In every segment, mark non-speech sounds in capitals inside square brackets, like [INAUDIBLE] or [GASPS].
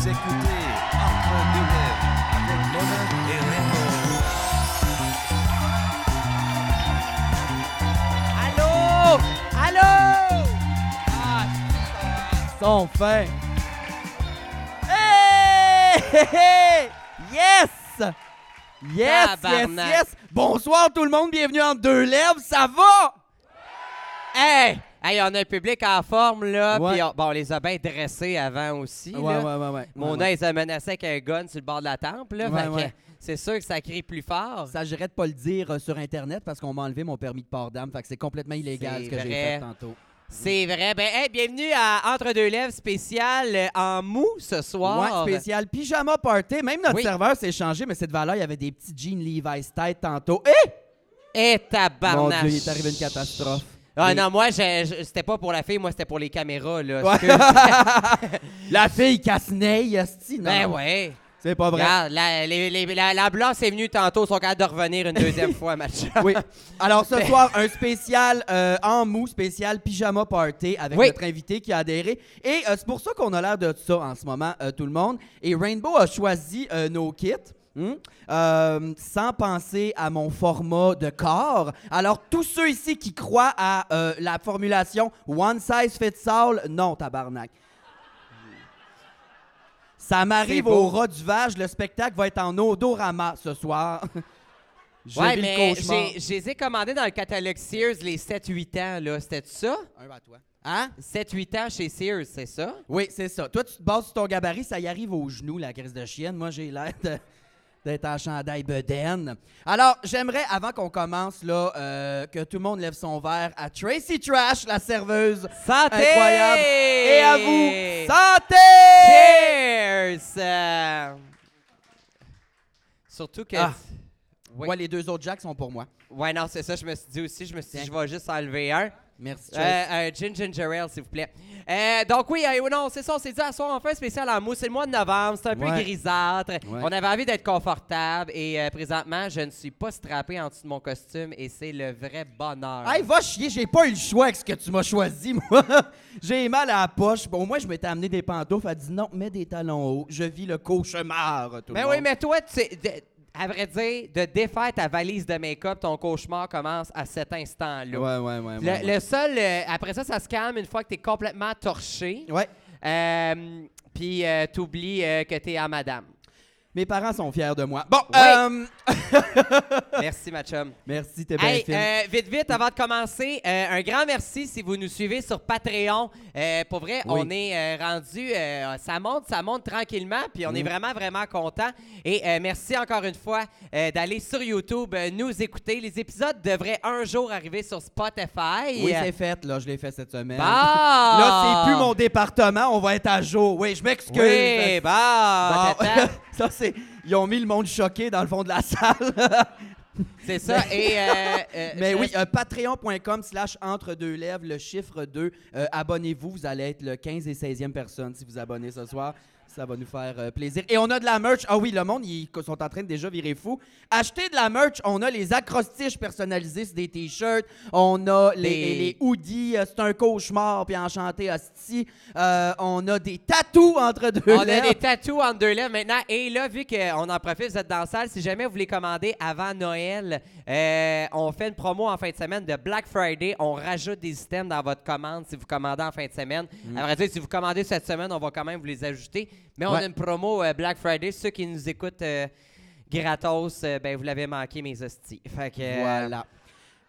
Vous écoutez Entre deux lèvres avec Mona et Rainbow. Allô? Allô? Ah, son fin. Hey! Hey, [LAUGHS] hey! Yes! Yes, yes, yes! Bonsoir tout le monde, bienvenue en deux lèvres, ça va? Hey! Hey, on a un public en forme, là. Ouais. Puis on, bon, on les a bien dressés avant aussi. Ouais, là. ouais, ouais, ouais. Mon ouais, œil se menaçait avec un gun sur le bord de la tempe, là. Ouais, fait que ouais. c'est sûr que ça crie plus fort. Ça, j'irais de pas le dire euh, sur Internet parce qu'on m'a enlevé mon permis de port d'âme, fait que c'est complètement illégal ce que j'ai fait tantôt. C'est vrai. Ben, hey, bienvenue à Entre deux lèvres spécial euh, en mou ce soir. Ouais, spécial pyjama party. Même notre Oui. serveur s'est changé, mais cette valeur, il y avait des petits jeans Levi's tête tantôt. Eh! Et Mon tabarnache. Dieu, il est arrivé une catastrophe. Ah non, moi, je- je- c'était pas pour la fille, moi, c'était pour les caméras, là. Excuse. [LAUGHS] La fille esti. Non, ben ouais. C'est pas vrai. Regarde, la, les- les- la, la blanche est venue tantôt, ils sont capables de revenir une deuxième fois, match. Oui. Alors ce [LAUGHS] soir, un spécial euh, en mou, spécial pyjama party avec Oui. notre invité qui a adhéré. Et euh, c'est pour ça qu'on a l'air de ça en ce moment, euh, tout le monde. Et Rainbow a choisi euh, nos kits. Hmm, euh, sans penser à mon format de corps. Alors, tous ceux ici qui croient à euh, la formulation one size fits all, non, tabarnak. Ça m'arrive au ras du vage, le spectacle va être en odorama ce soir. [LAUGHS] Je ouais, mais je les ai commandés dans le catalogue Sears les 7-8 ans, là. C'était ça? Un à toi. Hein? 7-8 ans chez Sears, c'est ça? Oui, c'est ça. Toi, tu te bases sur ton gabarit, ça y arrive aux genoux, la crise de chienne. Moi, j'ai l'air de- d'être en chandail bedaine. Alors, j'aimerais, avant qu'on commence, là, euh, que tout le monde lève son verre à Tracy Trash, la serveuse. Santé! Incroyable. Et à vous, santé! Cheers! Surtout que... Ah. Oui. Ouais, les deux autres Jacks sont pour moi. Ouais, non, c'est ça, je me suis dit aussi. Je me suis dit, je vais juste enlever un. Merci, Euh, gin ginger ale, s'il vous plaît. Euh, donc oui, euh, non, c'est ça, on s'est dit à soir, on fait un spécial en mousse. C'est le mois de novembre, c'est un peu Ouais. grisâtre. Ouais. On avait envie d'être confortable et euh, présentement, je ne suis pas strappé en dessous de mon costume et c'est le vrai bonheur. Hey, va chier, j'ai pas eu le choix avec ce que tu m'as choisi, [LAUGHS] moi. j'ai mal à la poche. Bon, moi, je m'étais amené des pantoufles. Elle dit non, mets des talons hauts. Je vis le cauchemar, tout mais le oui, monde. mais toi, tu sais, de- à vrai dire, de défaire ta valise de make-up, ton cauchemar commence à cet instant-là. Ouais, ouais, ouais. Le, ouais, le seul, euh, après ça, ça se calme une fois que tu es complètement torché. ouais. Euh, Puis euh, t'oublies euh, que t'es à madame. Mes parents sont fiers de moi. Bon, Oui. euh, [LAUGHS] [LAUGHS] Merci, ma chum. merci, t'es bien Hey, euh, vite, vite, avant de commencer, euh, un grand merci si vous nous suivez sur Patreon. Pour vrai, Oui. on est rendu, ça monte, ça monte tranquillement, puis on est vraiment, vraiment content. Et merci encore une fois d'aller sur YouTube, nous écouter. Les épisodes devraient un jour arriver sur Spotify. Oui, c'est fait, là, je l'ai fait cette semaine. Bon! Là, c'est plus mon département, on va être à jour. Oui, je m'excuse. Oui, bon, Bon, [LAUGHS] c'est... Ils ont mis le monde choqué dans le fond de la [LAUGHS] salle. c'est ça. Et, euh, euh, Mais oui, euh, patreon.com slash entre deux lèvres, le chiffre 2. Euh, abonnez-vous, vous allez être le 15 et 16e personne si vous abonnez ce soir. Ça va nous faire euh, plaisir. Et on a de la merch. Ah oui, le monde, ils sont en train de déjà virer fou. Achetez de la merch. On a les acrostiches personnalisés sur des t-shirts. On a les, Des- les- les hoodies. euh, C'est un cauchemar. Puis enchanté, hostie. Euh, on a des tatous entre deux On a des tatous en deux lèvres maintenant. Et là, vu qu'on en profite, vous êtes dans la salle, si jamais vous les commandez avant Noël, on fait une promo en fin de semaine de Black Friday. On rajoute des items dans votre commande si vous commandez en fin de semaine. À vrai dire, si vous commandez cette semaine, on va quand même vous les ajouter. Mais on Ouais. a une promo euh, Black Friday. Ceux qui nous écoutent euh, gratos, euh, ben, vous l'avez manqué, mes hosties. Fait que, Voilà.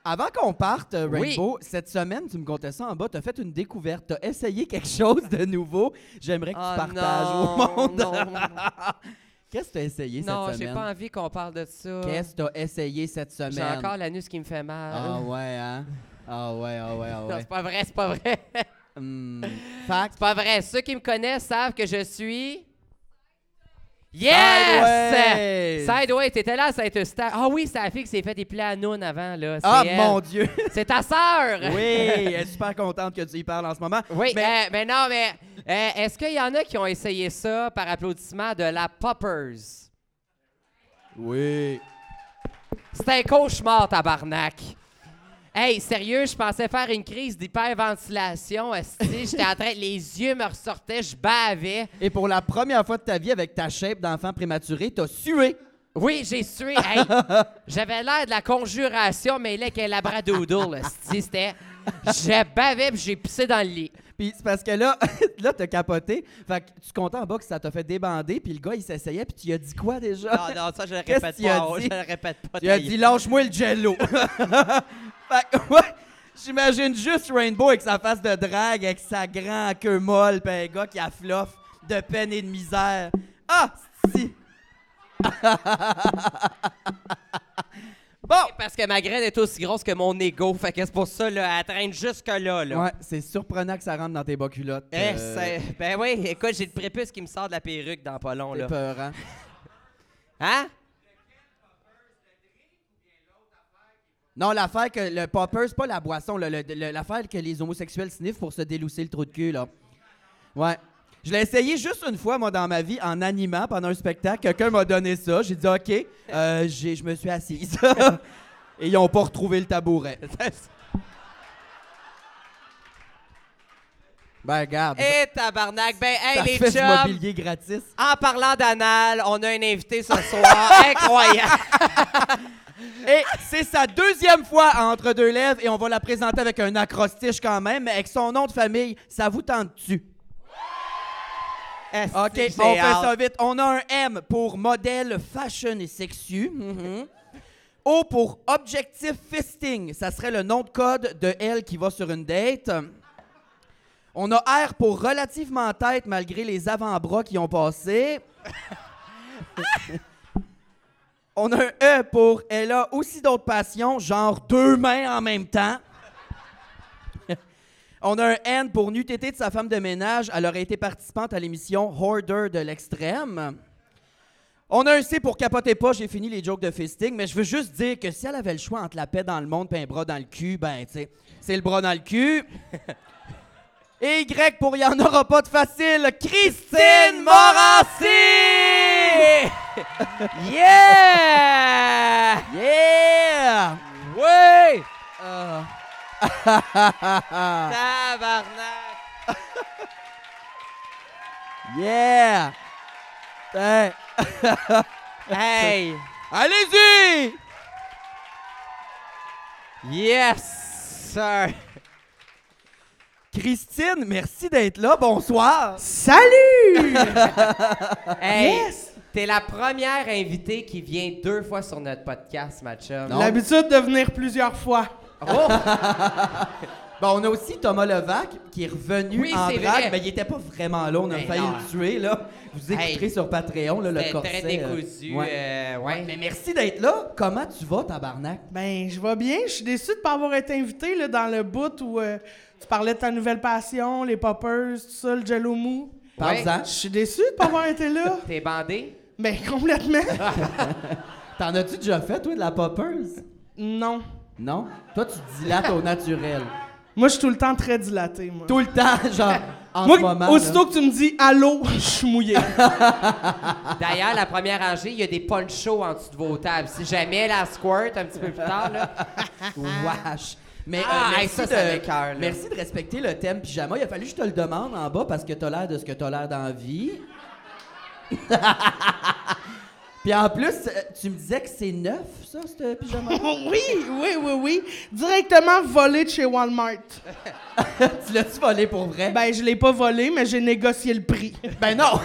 Avant qu'on parte, Oui. Rainbow, cette semaine, tu me comptais ça en bas, tu as fait une découverte, tu as essayé quelque chose de nouveau. J'aimerais que Oh tu partages non, au monde. non. [LAUGHS] Qu'est-ce que tu as essayé non, cette j'ai semaine? pas envie qu'on parle de ça. Qu'est-ce que tu as essayé cette semaine? J'ai encore l'anus qui me fait mal. Ah ouais, hein? Ah ouais, ah ouais, ah [LAUGHS] Non, ouais. c'est pas vrai, c'est pas vrai. Hmm. Fact. C'est pas vrai. Ceux qui me connaissent savent que je suis. Yes! Sideways! Sideway, t'étais là à Saint-Eustache. Ah oui, c'est la fille qui s'est fait à Noun avant, là. Ah elle. mon Dieu! [LAUGHS] C'est ta sœur! oui, elle est super contente que tu y parles en ce moment. Oui, Mais- mais non, mais euh, est-ce qu'il y en a qui ont essayé ça par applaudissement de la Poppers? Oui. C'est un cauchemar, tabarnak. Hey, sérieux, je pensais faire une crise d'hyperventilation. [LAUGHS] J'étais en train, les yeux me ressortaient, je bavais. Et pour la première fois de ta vie avec ta shape d'enfant prématuré, t'as sué. Oui, j'ai sué. [LAUGHS] Hey, J'avais l'air de la conjuration, mais là, avec un labradoodle. C'était. Je bavais puis j'ai pissé dans le lit. Puis c'est parce que là, [LAUGHS] là, t'as capoté. Fait que tu comptais en bas que ça t'a fait débander. Puis le gars, il s'essayait. Puis tu lui as dit quoi déjà? Non, non, ça, je le Qu'est-ce répète qu'il a pas. dit? Je le répète pas. Tu as dit, lâche-moi le jello. Fait [LAUGHS] j'imagine juste Rainbow avec sa face de drague, avec sa grande queue molle, puis un gars qui a fluff de peine et de misère. Ah, si. [LAUGHS] bon. Parce que ma graine est aussi grosse que mon ego. Fait que c'est pour ça, là, elle traîne jusque-là. Là. Ouais, c'est surprenant que ça rentre dans tes bas culottes. Eh, euh, c'est- ben oui, écoute, j'ai le prépuce qui me sort de la perruque dans pas long, c'est là. peurant. Hein? Non, l'affaire que le popper, c'est pas la boisson, là, le- le- l'affaire que les homosexuels sniffent pour se délousser le trou de cul, là. Ouais. Je l'ai essayé juste une fois, moi, dans ma vie, en animant pendant un spectacle. Quelqu'un m'a donné ça. J'ai dit OK. Euh, j'ai- je me suis assise. [LAUGHS] Et ils ont pas retrouvé le tabouret. [LAUGHS] Ben, regarde. Eh, tabarnak. Ben, hey, ça les fait du chums, mobilier gratis. en parlant d'anal, on a un invité ce soir. [LAUGHS] Incroyable. Et c'est sa deuxième fois à entre deux lèvres et on va la présenter avec un acrostiche quand même, mais avec son nom de famille, ça vous tente-tu? OK, on fait hâte? ça vite. On a un M pour modèle fashion et sexu. Mhm. O pour objectif fisting. Ça serait le nom de code de elle qui va sur une date. On a R pour relativement tête malgré les avant-bras qui ont passé. [LAUGHS] On a un E pour elle a aussi d'autres passions, genre deux mains en même temps. [LAUGHS] On a un N pour tété de sa femme de ménage. Elle aurait été participante à l'émission Hoarder de l'extrême. On a un C pour capoter pas, j'ai fini les jokes de fisting, mais je veux juste dire que si elle avait le choix entre la paix dans le monde et un bras dans le cul, ben, tu sais, c'est le bras dans le cul. [LAUGHS] Et Y pour il y en aura pas de facile, Christine Morancy! [LAUGHS] Yeah! Yeah! Oui! Ah. [LAUGHS] Tabarnak! [LAUGHS] yeah! Hey. Hey! Allez-y! Yes, sir! Christine, merci d'être là. Bonsoir. Salut! Hey! Yes! T'es la première invitée qui vient deux fois sur notre podcast, ma chum. Non. L'habitude de venir plusieurs fois. Oh! [LAUGHS] Bon, on a aussi Thomas Levac qui est revenu Oui, en c'est drague, vrai. mais il était pas vraiment là. On a failli non. le tuer, là. Vous écouterez Hey. sur Patreon, là, le C'était corset. très euh, décousu. ouais. euh, ouais. Mais merci d'être là. Comment tu vas, tabarnak? Ben, je vais bien. Je suis déçu de pas avoir été invité là, dans le bout où euh, tu parlais de ta nouvelle passion, les poppers, tout ça, le jello mou. Parle-en. Je suis déçu de pas avoir été là. [LAUGHS] T'es bandé? Ben, complètement. [LAUGHS] T'en as-tu déjà fait, toi, de la poppers? non. Non? Toi, tu dilates au naturel. Moi, je suis tout le temps très dilaté, moi. Tout le temps, [LAUGHS] genre, en moi, ce moment. aussitôt que tu me dis allô, je suis mouillé. [LAUGHS] D'ailleurs, la première rangée, il y a des ponchos en dessous de vos tables. Si jamais la squirt un petit peu plus tard, là. Wesh. Mais euh, Ah, merci, hey, ça, de, merci de respecter le thème pyjama. Il a fallu que je te le demande en bas parce que t'as l'air de ce que t'as l'air dans la vie. [LAUGHS] Puis en plus, euh, tu me disais que c'est neuf, ça, ce pyjama [LAUGHS] oui, oui, oui, oui. Directement volé de chez Walmart. [LAUGHS] Tu l'as-tu volé pour vrai? Ben, je l'ai pas volé, mais j'ai négocié le prix. Ben non!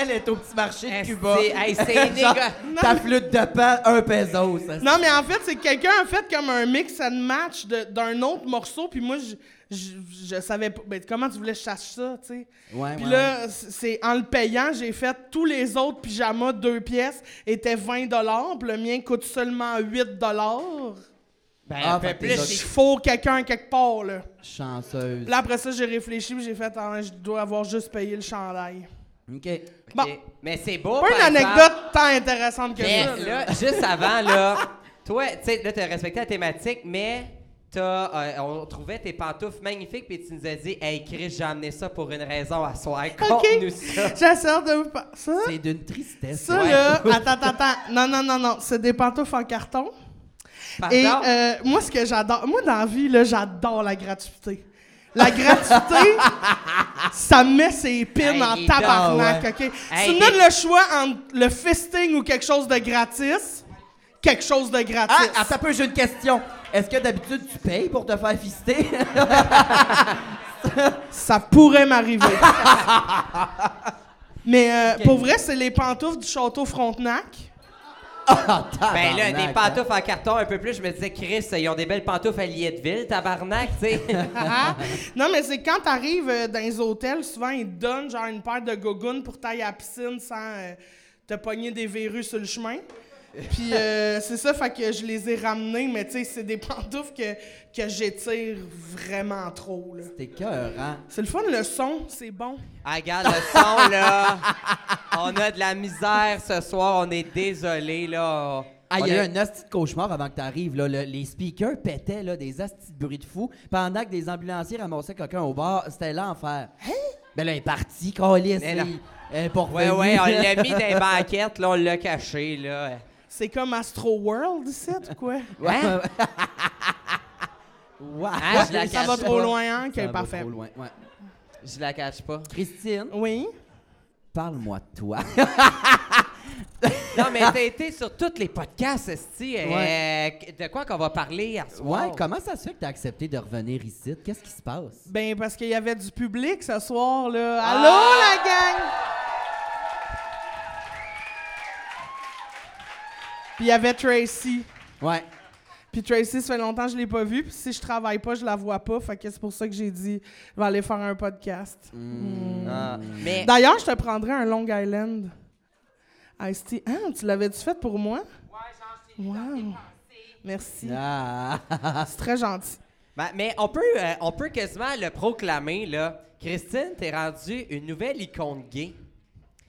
Elle est au petit marché de Cuba. hey, c'est [LAUGHS] Genre, Ta flûte de pain, un peso. Ça, Non, mais en fait, c'est que quelqu'un a fait comme un mix and match de- d'un autre morceau, puis moi, je, je, je savais pas. Ben, comment tu voulais que je sache ça, tu sais? Ouais, Puis ouais, là, c'est en le payant, j'ai fait tous les autres pyjamas deux pièces étaient 20 puis le mien coûte seulement 8 Ben, Ah, un peu fait que plus. t'es Il faut quelqu'un quelque part, là. Chanceuse. Là, après ça, j'ai réfléchi, puis j'ai fait, ah, je dois avoir juste payé le chandail. OK? Bon. Mais c'est beau. Pas par une exemple. anecdote tant intéressante que Mais ça. là. là, juste avant, là, [LAUGHS] toi, tu sais, là, t'as respecté la thématique, mais t'as, euh, on trouvait tes pantoufles magnifiques, puis tu nous as dit, hey, Chris, j'ai amené ça pour une raison à soir. Conte-nous ça. J'essaie de vous par- Ça, C'est d'une tristesse. ça ouais. là, [LAUGHS] attends, attends. Non, non, non, non. C'est des pantoufles en carton. Et Pardon? euh, moi, ce que j'adore, moi, dans la vie, là, j'adore la gratuité. La gratuité, ça me met ses pins Hey, en tabarnak, dort, OK? Hey, si tu donnes le choix entre le fisting ou quelque chose de gratis, quelque chose de gratis. Ah, attends un peu, j'ai une question. Est-ce que d'habitude tu payes pour te faire fister? [LAUGHS] Ça pourrait m'arriver. [LAUGHS] Mais euh, pour vrai, c'est les pantoufles du château Frontenac. [LAUGHS] Ah, Ben là, des tabarnak, pantoufles en carton un peu plus, je me disais, Chris, ils ont des belles pantoufles à Lietteville, tabarnak, tu sais. [LAUGHS] Ah! non, mais c'est quand t'arrives euh, dans les hôtels, souvent ils te donnent genre une paire de gogoons pour tailler à la piscine sans euh, te pogner des verrues sur le chemin. Puis euh, c'est ça, fait que je les ai ramenés, mais tu sais, c'est des [LAUGHS] pantoufles que, que j'étire vraiment trop. là. T'es cœur, hein? C'est le fun, le son, c'est bon. Ah, regarde le son, là. [LAUGHS] On a de la misère ce soir, on est désolé, là. Ah, il y a eu un hostie de cauchemar avant que t'arrives. Là. Le- les speakers pétaient là, des hosties de bruit de fou pendant que des ambulanciers ramassaient quelqu'un au bar. C'était l'enfer. Ben là, il est parti, est pas Ouais, ouais, on l'a [LAUGHS] mis dans les banquettes, là, on l'a caché, là. C'est comme Astro World ici, ou quoi? Ouais, Hein? ouais. Ouais. Ah, je la ça va cache trop pas. loin, hein? Ça Ok, va parfait. trop loin, ouais. Je la cache pas. Christine, Oui? parle-moi de toi. Non, mais t'as été sur tous les podcasts, Esti. euh, de quoi qu'on va parler hier soir? Ouais, comment ça se fait que t'as accepté de revenir ici? Qu'est-ce qui se passe? Ben, parce qu'il y avait du public ce soir, là. Ah! Allô, la gang? Puis il y avait Tracy. Ouais. Puis Tracy, ça fait longtemps que je l'ai pas vue. Puis si je travaille pas, je la vois pas. Fait que c'est pour ça que j'ai dit, je vais aller faire un podcast. Ah, mais D'ailleurs, je te prendrais un Long Island. Ice tea. Ah, tu l'avais-tu fait pour moi? Ouais, j'en wow. Merci. Ah. C'est très gentil. Ben, mais on peut, euh, on peut quasiment le proclamer, là. Christine, t'es rendue une nouvelle icône gay.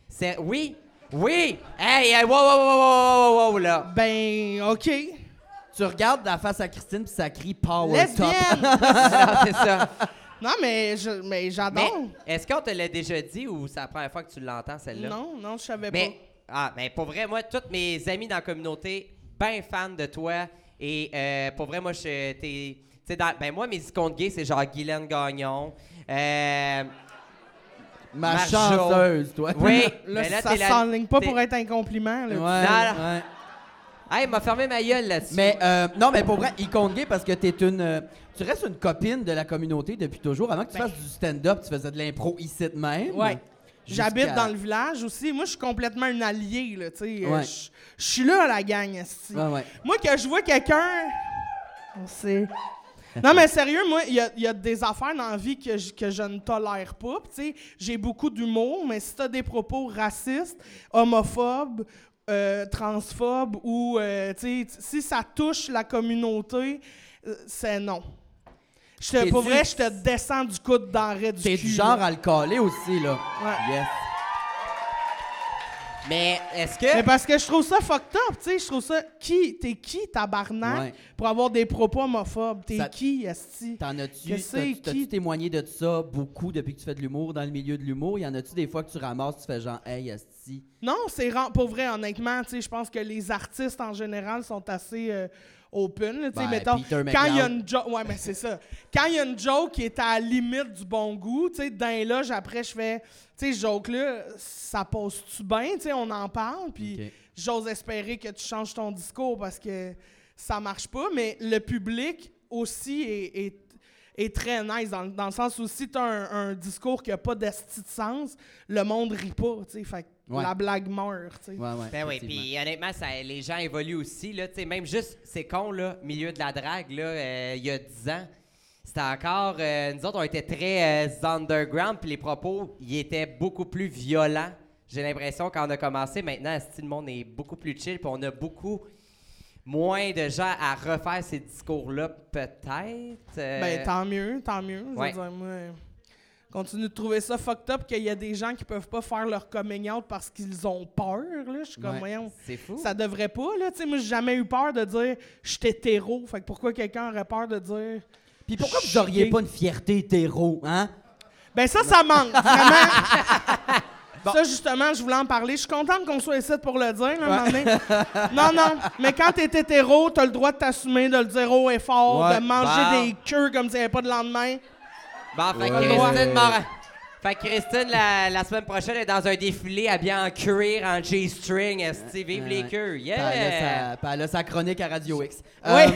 C'est... Oui! Oui! Hey, hey, wow, wow, wow, wow, wow, wow, là! Ben, OK. tu regardes la face à Christine puis ça crie Power Top. Lesbienne! [LAUGHS] Ah, c'est ça. non, mais je- mais Mais j'adore. est-ce qu'on te l'a déjà dit ou c'est la première fois que tu l'entends, celle-là? Non, non, je savais Mais, ah, mais pour vrai, moi, tous mes amis dans la communauté, ben fans de toi. Et euh, pour vrai, moi, je t'es. tu sais, dans- ben moi, mes icônes gays, c'est genre Guylaine Gagnon. Euh, Ma chanceuse, toi. oui. Là, [LAUGHS] mais là, ça s'enligne pas pour être un compliment. Ouais, Là. Non. ouais. Hey, il m'a fermé ma gueule là-dessus. Mais euh, non, mais pour vrai, icône gay parce que t'es une. euh, tu restes une copine de la communauté depuis toujours. Avant que tu Ben. fasses du stand-up, tu faisais de l'impro ici de même. Ouais. J'habite Jusqu'à- dans le village aussi. Moi, je suis complètement une alliée, là, tu sais. Euh, Ouais. Je je suis là, la gang, esti. Ouais, ouais. Moi, que je vois quelqu'un... On sait... Non, mais sérieux, moi, il y a, il y a des affaires dans la vie que je, que je ne tolère pas. Tu j'ai beaucoup d'humour, mais si t'as des propos racistes, homophobes, euh, transphobes, ou, euh, tu sais, si ça touche la communauté, euh, c'est non. Je te, T'es pour du- vrai, je te descends du coude d'arrêt du T'es cul. du là. genre à le caler aussi, là. Ouais. Yes. Mais est-ce Mais que. parce que je trouve ça fucked up, tu sais, je trouve ça... Qui? T'es qui, tabarnak, Ouais. pour avoir des propos homophobes? T'es Ça- qui, esti? T'en as-tu, t'as-tu qui- témoigné de ça beaucoup depuis que tu fais de l'humour dans le milieu de l'humour? Y en a-tu des fois que tu ramasses, tu fais genre, hey, asti. Non, c'est pour vrai, honnêtement, tu sais, je pense que les artistes en général sont assez euh, open, là, tu sais, Ben, mettons, quand il y a une joke, ouais, mais c'est ça. Quand il y a une joke qui est à la limite du bon goût, tu sais, dans les loges, après, je fais, tu sais, joke-là, ça passe-tu bien, tu sais, on en parle, puis j'ose espérer que tu changes ton discours parce que ça marche pas, mais le public aussi est, est- est très nice, dans, dans le sens où si tu as un, un discours qui n'a pas d'esti de sens, le monde rit pas, tu sais, fait que Ouais. la blague meurt, tu sais. Ouais, ouais. Ben oui, puis honnêtement, ça, les gens évoluent aussi. Là, Tu sais, même juste, c'est con, là, milieu de la drague, là, euh, il y a 10 ans, c'était encore. euh, nous autres, on était très euh, underground, puis les propos, ils étaient beaucoup plus violents. J'ai l'impression, quand on a commencé, maintenant, le monde est beaucoup plus chill, puis on a beaucoup moins de gens à refaire ces discours-là, peut-être. euh, Ben, tant mieux, tant mieux. Je veux Ouais. dire, moi, continue de trouver ça fucked up qu'il y a des gens qui peuvent pas faire leur coming out parce qu'ils ont peur, là. Je suis comme, Ouais. voyons, c'est fou. ça devrait pas, là. Tu sais, moi, j'ai jamais eu peur de dire « je suis hétéro ». Fait que pourquoi quelqu'un aurait peur de dire... Puis pourquoi vous auriez Gay. pas une fierté hétéro, hein? Ben ça, ça manque, vraiment. [LAUGHS] Ça, justement, je voulais en parler. Je suis contente qu'on soit ici pour le dire. là, donné. non, non. Mais quand t'es hétéro, t'as le droit de t'assumer, de le dire haut et fort, Ouais. de manger Bon. des queues comme s'il n'y avait pas de lendemain. Bon, fait que Ouais. Christine Morin- Fait que Christine, la, la semaine prochaine, est dans un défilé habillée en cuir, en G-string. Vive les Ouais. queues. Elle, Yeah! puis elle a sa chronique à Radio X. Oui. Euh,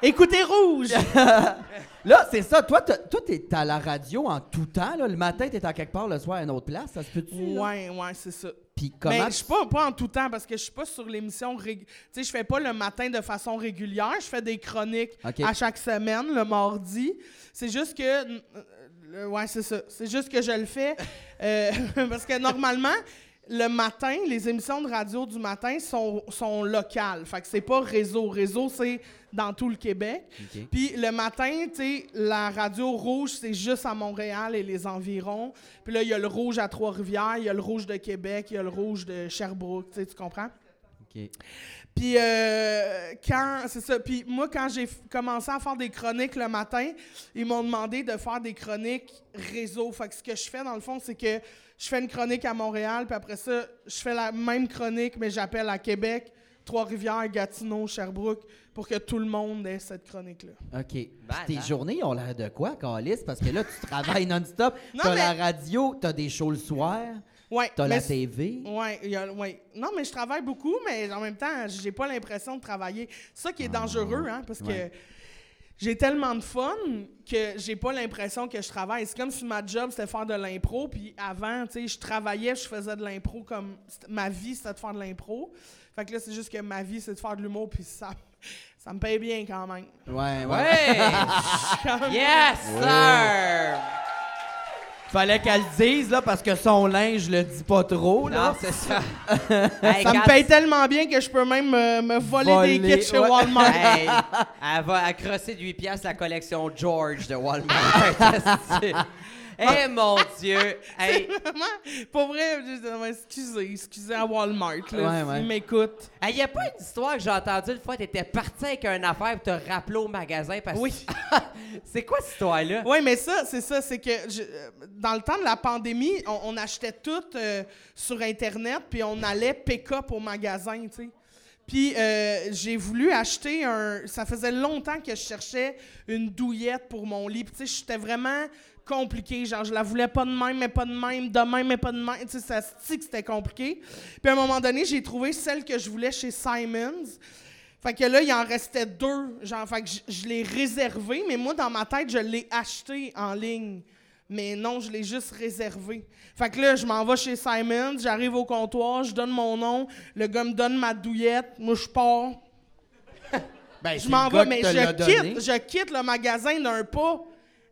Écoutez Rouge! [LAUGHS] là, c'est ça. Toi, t'as- toi, t'es à la radio en tout temps. Là. Le matin, t'es à quelque part, le soir à une autre place. Ça se peut-tu? là? ouais, ouais, c'est ça. Puis comment... Mais je suis pas, pas en tout temps parce que je suis pas sur l'émission. rég- Tu sais, je fais pas le matin de façon régulière. Je fais des chroniques Ok. à chaque semaine, le mardi. C'est juste que. euh, euh, ouais, c'est ça. C'est juste que je le fais. [LAUGHS] euh, parce que normalement, le matin, les émissions de radio du matin sont, sont locales. Fait que c'est pas réseau. Réseau, c'est dans tout le Québec. Puis le matin, tu sais, la radio rouge, c'est juste à Montréal et les environs. Puis là, il y a le rouge à Trois-Rivières, il y a le rouge de Québec, il y a le rouge de Sherbrooke, tu comprends? Puis euh, quand c'est ça. Puis moi, quand j'ai commencé à faire des chroniques le matin, ils m'ont demandé de faire des chroniques réseau. Fait que ce que je fais dans le fond, c'est que je fais une chronique à Montréal, puis après ça, je fais la même chronique, mais j'appelle à Québec, Trois-Rivières, Gatineau, Sherbrooke, pour que tout le monde ait cette chronique-là. OK. Tes journées ont l'air de quoi, Calis? Parce que là, tu travailles [LAUGHS] non-stop. Non, T'as mais- la radio, t'as des shows le soir, Ouais. t'as la TV. Ouais, il y a- ouais. Non, mais je travaille beaucoup, mais en même temps, j'ai pas l'impression de travailler. C'est ça qui est dangereux, hein, parce Ah, Ouais. que j'ai tellement de fun que j'ai pas l'impression que je travaille. C'est comme si ma job c'était faire de l'impro, puis avant, tu sais, je travaillais, je faisais de l'impro comme ma vie c'était de faire de l'impro. Fait que là, c'est juste que ma vie c'est de faire de l'humour, puis ça, ça me paye bien quand même. Ouais, ouais. Ouais! Quand [LAUGHS] même. yes, sir! Fallait qu'elle le dise, là, parce que son linge le dit pas trop, là. Non, c'est ça. [LAUGHS] Hey, Ça me paye tellement bien que je peux même euh, me voler Voler, des kits chez ouais. Walmart. Hey, elle va accrosser de 8 piastres la collection George de Walmart. [LAUGHS] Eh mon Dieu! [LAUGHS] Hey, Vraiment, pour vrai, excusez, excusez à Walmart, là, Ouais, ouais. s'ils m'écoutent. il n'y a pas une histoire que j'ai entendue une fois, tu étais parti avec une affaire et t'as rappelé au magasin parce que. Oui. [LAUGHS] c'est quoi cette histoire-là? Oui, mais ça, c'est ça, c'est que je- euh, dans le temps de la pandémie, on, on achetait tout euh, sur Internet, puis on allait pick-up au magasin, tu sais. Puis euh, j'ai voulu acheter un... Ça faisait longtemps que je cherchais une douillette pour mon lit. Puis tu sais, j'étais vraiment compliqué. Genre, je la voulais pas de même, mais pas de même, de même, mais pas de même. Tu sais, ça se dit que c'était compliqué. Puis à un moment donné, j'ai trouvé celle que je voulais chez Simons. Fait que là, il en restait deux. Genre, fait que je, je l'ai réservé, mais moi, dans ma tête, je l'ai acheté en ligne. Mais non, je l'ai juste réservé. Fait que là, je m'en vais chez Simons, j'arrive au comptoir, je donne mon nom, le gars me donne ma douillette, moi, je pars. Ben, Je m'en vais, mais je quitte, je quitte le magasin d'un pas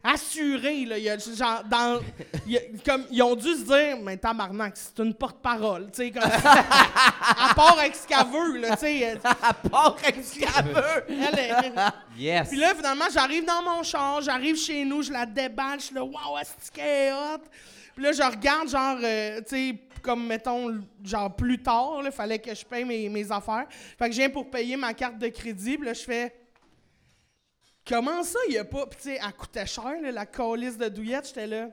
assuré. Là. Y a, genre, dans, il y a- comme, ils ont dû se dire, mais tabarnak, c'est une porte-parole. tu sais, Comme, [LAUGHS] à part avec ce qu'elle veut. Là, tu sais, À part avec ce [LAUGHS] qu'elle veut. elle est- Yes! Puis là, finalement, j'arrive dans mon char, j'arrive chez nous, je la déballe, je suis là, waouh, est-ce qu'elle est hot? Puis là, je regarde, genre, euh, tu sais, comme, mettons, genre, plus tard, il fallait que je paye mes, mes affaires. Fait que je viens pour payer ma carte de crédit, puis là, je fais. Comment ça, il y a pas. Puis, tu sais, elle coûtait cher, là, la calice de douillette, j'étais là.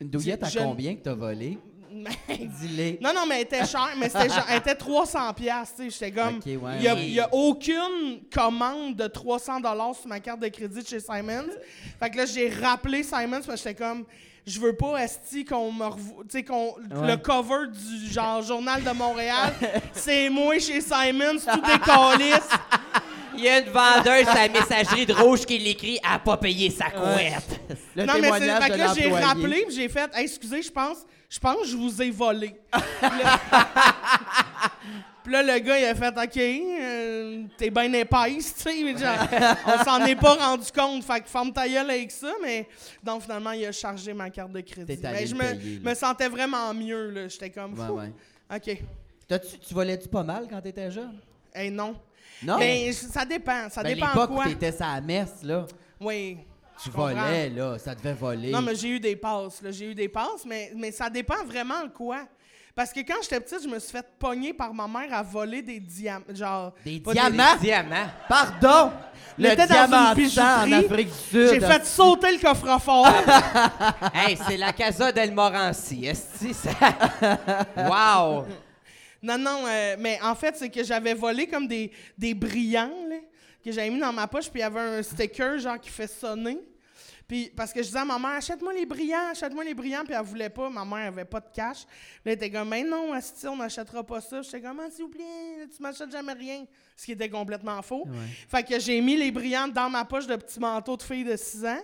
Une douillette à Je- combien que t'as volé? [LAUGHS] Dis-les. Non, non, mais elle était chère, mais c'était genre, elle était 300 pièces, tu sais, j'étais comme, Ok, ouais, il y a, ouais. aucune commande de 300 dollars sur ma carte de crédit de chez Simons. Fait que là, j'ai rappelé Simons parce que j'étais comme, je veux pas, esti, qu'on me tu sais, qu'on, Ouais. le cover du genre Journal de Montréal, [LAUGHS] c'est moi chez Simons, tout est calice. Il y a une vendeuse à la messagerie de rouge qui l'écrit « a pas payé sa couette Le non, mais c'est, fait que là, j'ai rappelé, puis j'ai fait, Hey, excusez, je pense, je pense que je vous ai volé. Puis là, le gars, il a fait, OK, euh, t'es bien épaisse, tu sais, mais genre, on s'en est pas rendu compte, fait que ferme ta gueule avec ça, mais donc finalement, il a chargé ma carte de crédit. T'es allé Mais je le me, payer, là. me sentais vraiment mieux, là, j'étais comme, Ouais, fou. ouais. OK. T'as-tu- tu volais-tu pas mal quand t'étais jeune? Hey, non. Non? Mais ça dépend, ça ben, dépend l'époque quoi. où t'étais à la messe, là, Oui. tu comprends. volais, là, ça devait voler. Non, mais j'ai eu des passes. là. J'ai eu des passes, mais, mais ça dépend vraiment de quoi. Parce que quand j'étais petite, je me suis fait pogner par ma mère à voler des diamants. Genre. Des diamants? Diamant. Pardon! On Le une diamant en. Afrique du Sud. J'ai fait sauter le coffre-fort. [LAUGHS] hey, c'est la Casa del Morancy. Est-ce que ça? [LAUGHS] wow! Non, non, euh, mais en fait, c'est que j'avais volé comme des, des brillants, là, que j'avais mis dans ma poche, puis il y avait un sticker, genre, qui fait sonner. Puis, parce que je disais à ma mère, achète-moi les brillants, achète-moi les brillants, puis elle voulait pas, ma mère avait pas de cash. Là, elle était comme, mais non, Asti, on n'achètera pas ça. J'étais comme, Ah, s'il vous plaît, tu m'achètes jamais rien. Ce qui était complètement faux. Fait que j'ai mis les brillants dans ma poche de petit manteau de fille de 6 ans.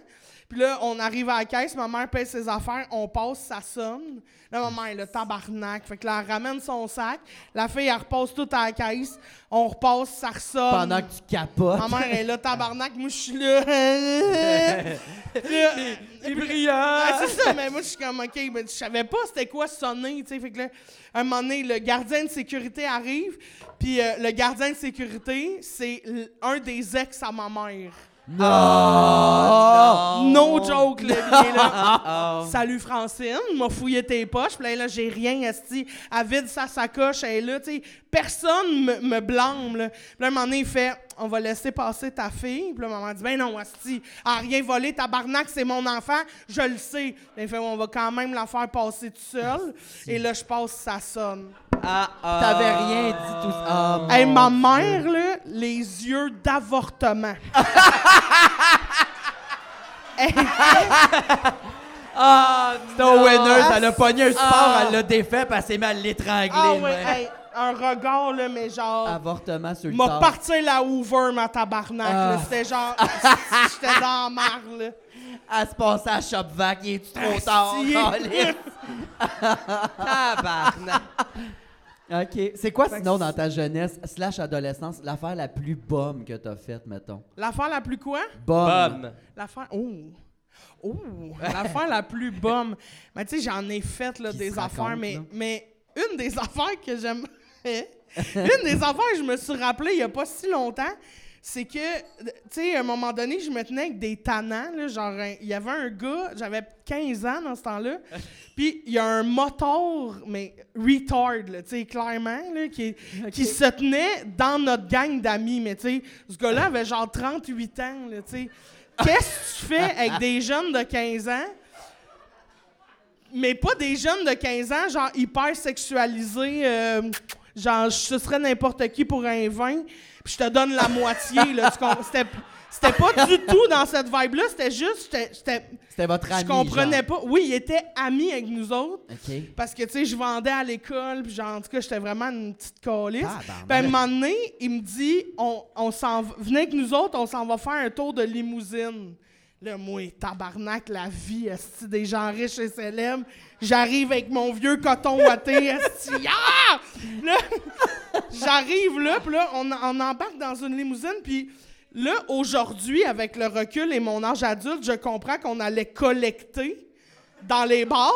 Puis là, on arrive à la caisse, ma mère paye ses affaires, on passe, ça sonne. Là, ma mère, le tabarnak. Fait que là, elle ramène son sac. La fille, elle repasse tout à la caisse. On repasse, ça ressonne. Pendant que tu capotes. Ma mère est là, [LAUGHS] tabarnak. Moi, je suis là. [LAUGHS] Brillants! ah, c'est ça, mais moi, je suis comme, OK, mais je savais pas c'était quoi sonner, tu sais. Fait que là, un moment donné, le gardien de sécurité arrive, puis euh, le gardien de sécurité, c'est un des ex à ma mère. Non! No joke, là, il est là. [LAUGHS] Salut Francine, m'a fouillé tes poches, puis là, là, j'ai rien, esti. Elle vide sa sacoche, elle est là, tu sais. Personne me, me blâme, là. Puis là, un moment donné, il fait, on va laisser passer ta fille. Puis là, maman dit, ben non, esti, elle a rien volé, tabarnak, c'est mon enfant, je le sais. Puis il fait, on va quand même la faire passer tout seul. Et là, je passe, ça sonne. Ah, ah. T'avais rien dit tout ça. Oh, Hey, ma Dieu. mère, là, les yeux d'avortement. [LAUGHS] Ah, no winner, Ah, elle a pogné un sport, ah. elle l'a défait, puis elle s'est mal l'étrangler. Ah hey, un regard, là, mais genre... Avortement sur le m'a parti la Hoover, ma tabarnak. Ah. C'était genre... [LAUGHS] J'étais dans la marre, là. Elle se passait à Shop Vac, il est trop tard? [LAUGHS] Tabarnak. OK. C'est quoi sinon dans ta jeunesse slash adolescence l'affaire la plus bombe que t'as faite, mettons? L'affaire la plus quoi? Bombe. Bum. L'affaire... Oh! Oh! L'affaire la plus bombe. Mais tu sais, j'en ai fait, là, Qui des affaires, raconte, mais, là? mais une des [LAUGHS] affaires que j'aime... une des affaires que je me suis rappelé il y a pas si longtemps, c'est que, tu sais, à un moment donné, je me tenais avec des tannants, là, genre, il y avait un gars, j'avais 15 ans dans ce temps-là, [LAUGHS] puis il y a un moteur, mais retard, tu sais, clairement, là, qui, qui se tenait dans notre gang d'amis, mais tu sais, ce gars-là avait genre 38 ans, tu sais. Qu'est-ce que tu fais avec des jeunes de 15 ans? Mais pas des jeunes de 15 ans, genre hyper sexualisés, euh, genre je serais n'importe qui pour un vin, puis je te donne la moitié, là. C'était, c'était pas du tout dans cette vibe-là, c'était juste, C'était votre ami. je comprenais genre. pas. Oui, il était ami avec nous autres, parce que, tu sais, je vendais à l'école, puis genre, en tout cas, j'étais vraiment une petite. Tabarnak. Puis à un moment donné, il me dit, on, on s'en venez avec nous autres, on s'en va faire un tour de limousine. Là, moi, tabarnak, la vie, esti, des gens riches et célèbres. J'arrive avec mon vieux coton ouaté, esti, ah! Là, j'arrive là, puis là, on, on embarque dans une limousine, puis là, aujourd'hui, avec le recul et mon âge adulte, je comprends qu'on allait collecter dans les bars.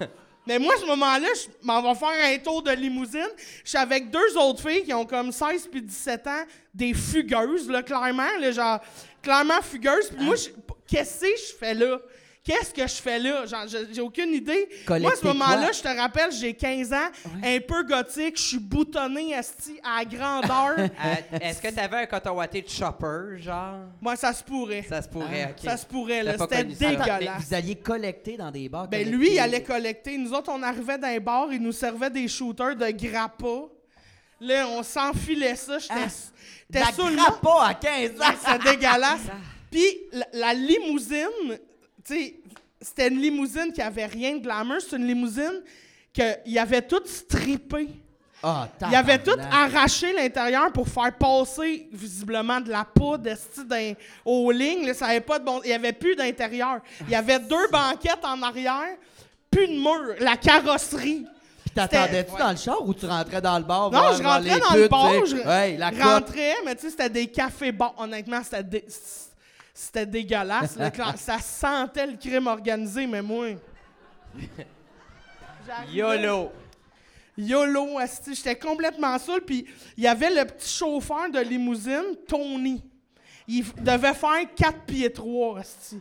[LAUGHS] Mais moi, à ce moment-là, je m'en vais faire un tour de limousine. Je suis avec deux autres filles qui ont comme 16 puis 17 ans, des fugueuses, là, clairement, là, genre, clairement fugueuses. Puis moi, qu'est-ce que je fais là? Qu'est-ce que je fais là? Genre, j'ai aucune idée. moi, à ce moment-là, je te rappelle, j'ai 15 ans, un peu gothique, je suis boutonné, asti, à grandeur. [LAUGHS] Euh, Est-ce que t'avais un coton watté de chopper, genre? moi, ça se pourrait. Ça se pourrait, ok. Ça se pourrait, là. Pas C'était dégueulasse. vous alliez collecter dans des bars. Ben lui, il allait collecter. Nous autres, on arrivait dans les bars, il nous servait des shooters de grappa. Là, on s'enfilait ça. J'étais Ah, sous le grappa à 15 ans. C'est dégueulasse. [LAUGHS] Puis la, la limousine, tu c'était une limousine qui avait rien de glamour. C'est une limousine qu'il avait tout strippé. Ah, Il avait tout arraché l'intérieur pour faire passer visiblement de la poudre dans- aux lignes. là, ça avait pas de bon... Il n'y avait plus d'intérieur. Il y avait deux banquettes en arrière, plus de mur, la carrosserie. Puis t'attendais-tu dans le char ou tu rentrais dans le bar? Non, je rentrais dans le bar, je Ouais, la rentrais, mais tu sais, c'était des cafés bons. Honnêtement, c'était dé- c'était dégueulasse. là. [LAUGHS] Ça sentait le crime organisé, mais moi... YOLO. YOLO, j'étais complètement saoul. Puis il y avait le petit chauffeur de limousine, Tony. Il devait faire 4 pieds 3, asti.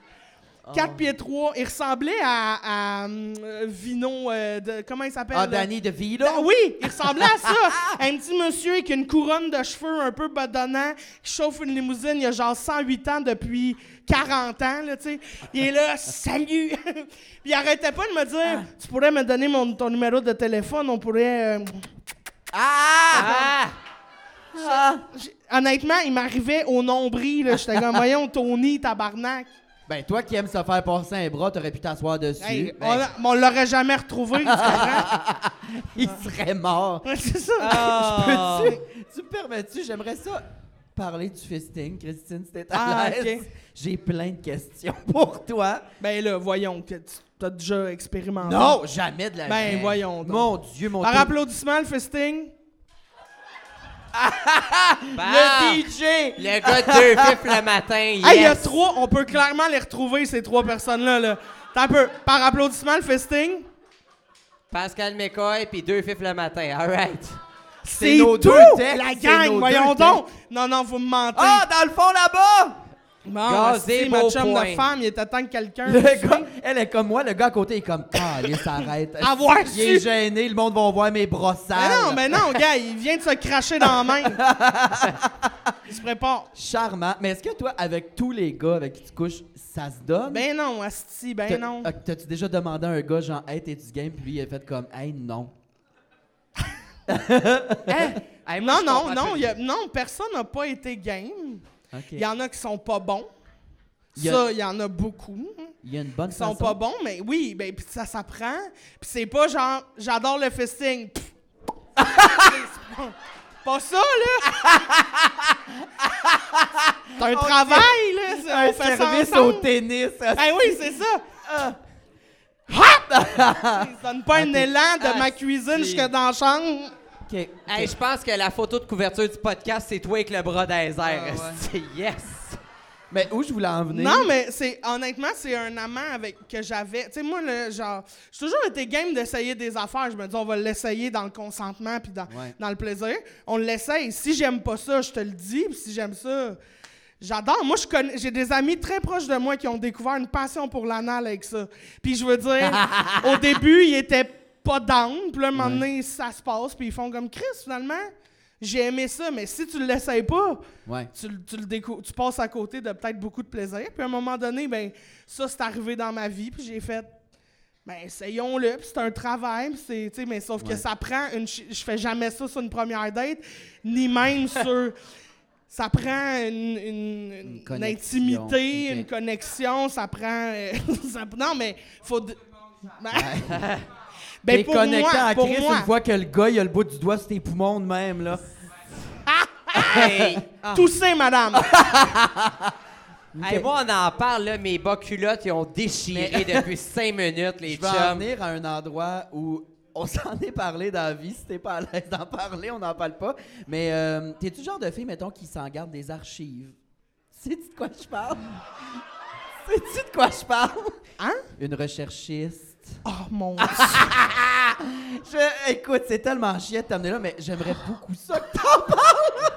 4 pieds 3. Il ressemblait à, à, euh, Vino. euh, de, comment il s'appelle? Ah? Danny DeVito? Da- Oui, il ressemblait à ça. [LAUGHS] Un petit monsieur avec une couronne de cheveux un peu bedonnant qui chauffe une limousine. Il a genre 108 ans depuis 40 ans, là, tu sais. Il est là, salut! [LAUGHS] Puis il arrêtait pas de me dire, tu pourrais me donner mon, ton numéro de téléphone, on pourrait... euh, Ah! Ah! Honnêtement, il m'arrivait au nombril. J'étais comme, voyons, Tony, tabarnak. Ben, toi qui aimes se faire passer un bras, t'aurais pu t'asseoir dessus. Hey, Ben, on, a- mais on l'aurait jamais retrouvé, tu comprends? [LAUGHS] il serait mort. C'est ça. [LAUGHS] Ah! Peux-tu, tu me permets-tu, j'aimerais ça parler du fisting, Christine, si t'es à Ah, l'aise. ok. J'ai plein de questions [LAUGHS] pour toi. Ben là, voyons, que tu as déjà expérimenté. Non, jamais de la Ben, vie. voyons donc. Mon Dieu, mon Par Dieu. applaudissement, le fisting. Bah! Le DJ! Le gars de deux fifs le matin, yes! Hey, il y a trois, on peut clairement les retrouver, ces trois personnes-là. Là. T'as un peu. Par applaudissement, le fisting? Pascal McCoy puis deux fifs le matin, alright. C'est nos tout! deux textes, La gang, voyons donc! Non, non, vous me mentez. Ah, dans le fond, là-bas! Bon, gazé, c'est ma beau chum point. de femme, il était temps que quelqu'un... Le gars, elle est comme moi, le gars à côté est comme Ah, il s'arrête. Avoir Il est su. gêné, le monde va voir mes bras Mais non, mais non, gars, il vient de se cracher dans la main. [LAUGHS] il se prépare. Charmant. Mais est-ce que toi, avec tous les gars avec qui tu couches, ça se donne? Ben non, Asti, ben T'as- non. ah, T'as-tu déjà demandé à un gars, genre, hey, t'es-tu game? Puis lui, il a fait comme, hey, [LAUGHS] non. Hey, moi, Non, non, non, y a- non, personne n'a pas été game. Il y en a qui sont pas bons. Il y a- Ça, il y en a beaucoup. Il y a une bonne Ils sont façon. pas bons, mais oui, ben puis ça s'apprend. Puis c'est pas genre j'adore le fisting. [LAUGHS] Pas, ça là. [LAUGHS] c'est un travail là, c'est- Un ça service au tennis. Ben oui, c'est ça. [LAUGHS] Ça donne pas un élan de ma cuisine jusque dans la chambre. OK. Hey, je pense que la photo de couverture du podcast, c'est toi avec le bras airs. Ah, ouais. C'est yes! Mais où je voulais en venir? Non, mais c'est honnêtement, c'est un amant avec que j'avais. Tu sais, moi, le, genre, j'ai toujours été game d'essayer des affaires. Je me dis, on va l'essayer dans le consentement puis dans, Ouais. dans le plaisir. On l'essaye. Si j'aime pas ça, je te le dis. Puis si j'aime ça, j'adore. Moi, je connais, j'ai des amis très proches de moi qui ont découvert une passion pour l'anal avec ça. Puis je veux dire, [LAUGHS] au début, ils étaient pas down. Puis là, un moment donné, ça se passe. Puis ils font comme Chris, finalement. J'ai aimé ça, mais si tu l'essayes pas, Ouais. tu, le- tu le décou- tu passes à côté de peut-être beaucoup de plaisir. Puis à un moment donné, ben ça, c'est arrivé dans ma vie. Puis j'ai fait, ben essayons-le. Puis c'est un travail. C'est, mais sauf que ça prend une. Je fais jamais ça sur une première date, ni même [LAUGHS] sur. Ça prend une, une- une connexion. intimité, une connexion. Ça prend. euh, [LAUGHS] ça- non, mais faut. Ben, [LAUGHS] ben, T'es pour connecté moi, à pour Chris moi, une fois que le gars, il a le bout du doigt sur tes poumons de même, là. [LAUGHS] Hey! tousser, madame. [LAUGHS] Hey, moi, on en parle, là, mes bas culottes, ils ont déchiré [LAUGHS] depuis cinq minutes, les Je vais en chums. venir à un endroit où on s'en est parlé dans la vie. Si t'es pas à l'aise d'en parler, on n'en parle pas. Mais euh, t'es-tu le genre de fille, mettons, qui s'en garde des archives? Sais-tu de quoi je parle? Sais-tu de quoi je parle? Hein? Une recherchiste. Oh mon [LAUGHS] Dieu. Je- écoute, c'est tellement chiant de t'amener là, mais j'aimerais beaucoup ça que t'en parles!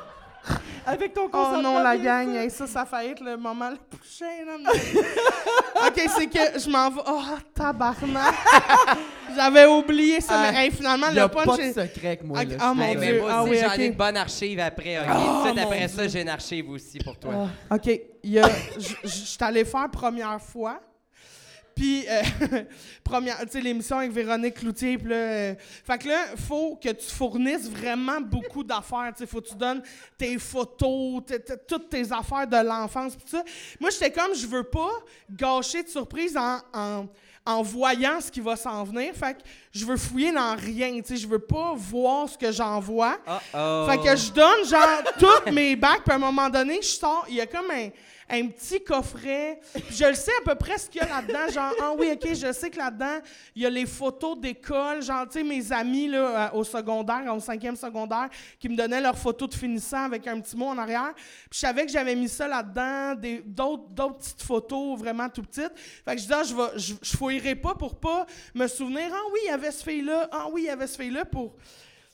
Avec ton Oh non, la bien gang, hey, ça, ça fait être le moment le plus ma vie. [LAUGHS] OK, c'est que je m'en vais. Oh, tabarnak! [LAUGHS] J'avais oublié ça, Ah, mais hey, finalement, Il y a le pas punch de est... secret avec moi. Là, ah, je mon Hey, suis mais Dieu, moi ah oui, j'en ok. ai une bonne archive après, OK? Oh, Tout de suite mon après Dieu. ça, j'ai une archive aussi pour toi. Ah, OK, il y a... Je je suis allé faire première fois. Puis, euh, [LAUGHS] première, tu sais, l'émission avec Véronique Cloutier, puis là, euh, fait que là, faut que tu fournisses vraiment beaucoup d'affaires, tu sais, faut que tu donnes tes photos, t- t- toutes tes affaires de l'enfance, puis ça. Moi, j'étais comme, je veux pas gâcher de surprise en, en, en voyant ce qui va s'en venir, fait que je veux fouiller dans rien, tu sais, je veux pas voir ce que j'envoie. Uh-oh. Fait que je donne genre [LAUGHS] tous mes bacs, puis à un moment donné, je sors, il y a comme un, un petit coffret. Je le sais à peu près ce qu'il y a là-dedans. Genre, ah oui, ok, je sais que là-dedans, il y a les photos d'école. Genre, tu sais, mes amis là, euh, au secondaire, au cinquième secondaire, qui me donnaient leurs photos de finissant avec un petit mot en arrière. Puis je savais que j'avais mis ça là-dedans, d'autres petites photos vraiment tout petites. Fait que je disais, ah, je, vais, je fouillerai pas pour pas me souvenir, ah oui, il y avait ce fille-là, ah oui, il y avait ce fille-là pour.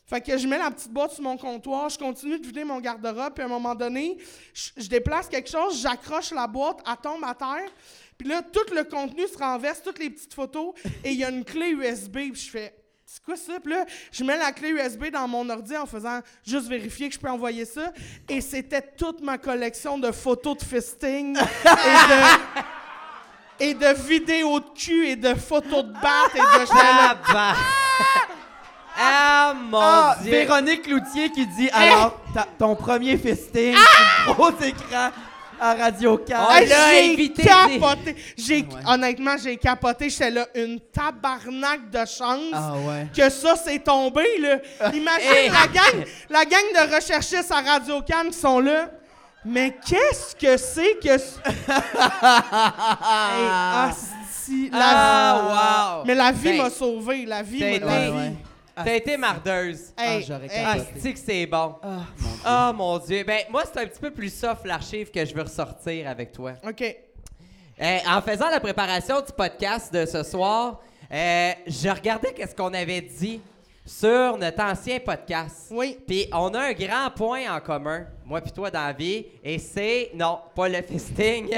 Fait que je mets la petite boîte sur mon comptoir, je continue de vider mon garde-robe, puis à un moment donné, je, déplace quelque chose, j'accroche la boîte, elle tombe à terre, Puis là, tout le contenu se renverse, toutes les petites photos, et il y a une clé USB. Puis je fais, c'est quoi ça? Puis là, je mets la clé USB dans mon ordi en faisant juste vérifier que je peux envoyer ça. Et c'était toute ma collection de photos de fisting et de, et de vidéos de cul et de photos de batte et de... Ah. Ah, mon Ah, Dieu. Véronique Cloutier qui dit alors ta- ton premier festing Ah! gros écran à Radio 4. On Hey, l'a j'ai invité, capoté. J'ai, Ouais. Honnêtement, j'ai capoté. J'étais là, une tabarnak de chance Ah ouais. que ça s'est tombé. Là. [LAUGHS] Imagine Hey. la, gang, la gang de recherchistes à Radio Cannes qui sont là. Mais qu'est-ce que c'est que... c- [LAUGHS] Hey, asti, la Ah, wow. Mais la vie Ben, m'a sauvé. La vie t'as m'a... été- la Ouais, vie. Ouais. T'as été mardeuse. Hey, Ah, j'aurais hey. Ah, que c'est bon? Ah, mon Dieu. Ah, mon Dieu. Ben, moi, c'est un petit peu plus soft l'archive que je veux ressortir avec toi. OK. Euh, en faisant la préparation du podcast de ce soir, euh, je regardais qu'est-ce qu'on avait dit sur notre ancien podcast. Oui. Puis on a un grand point en commun, moi puis toi dans la vie, et c'est non, pas le [LAUGHS] fisting,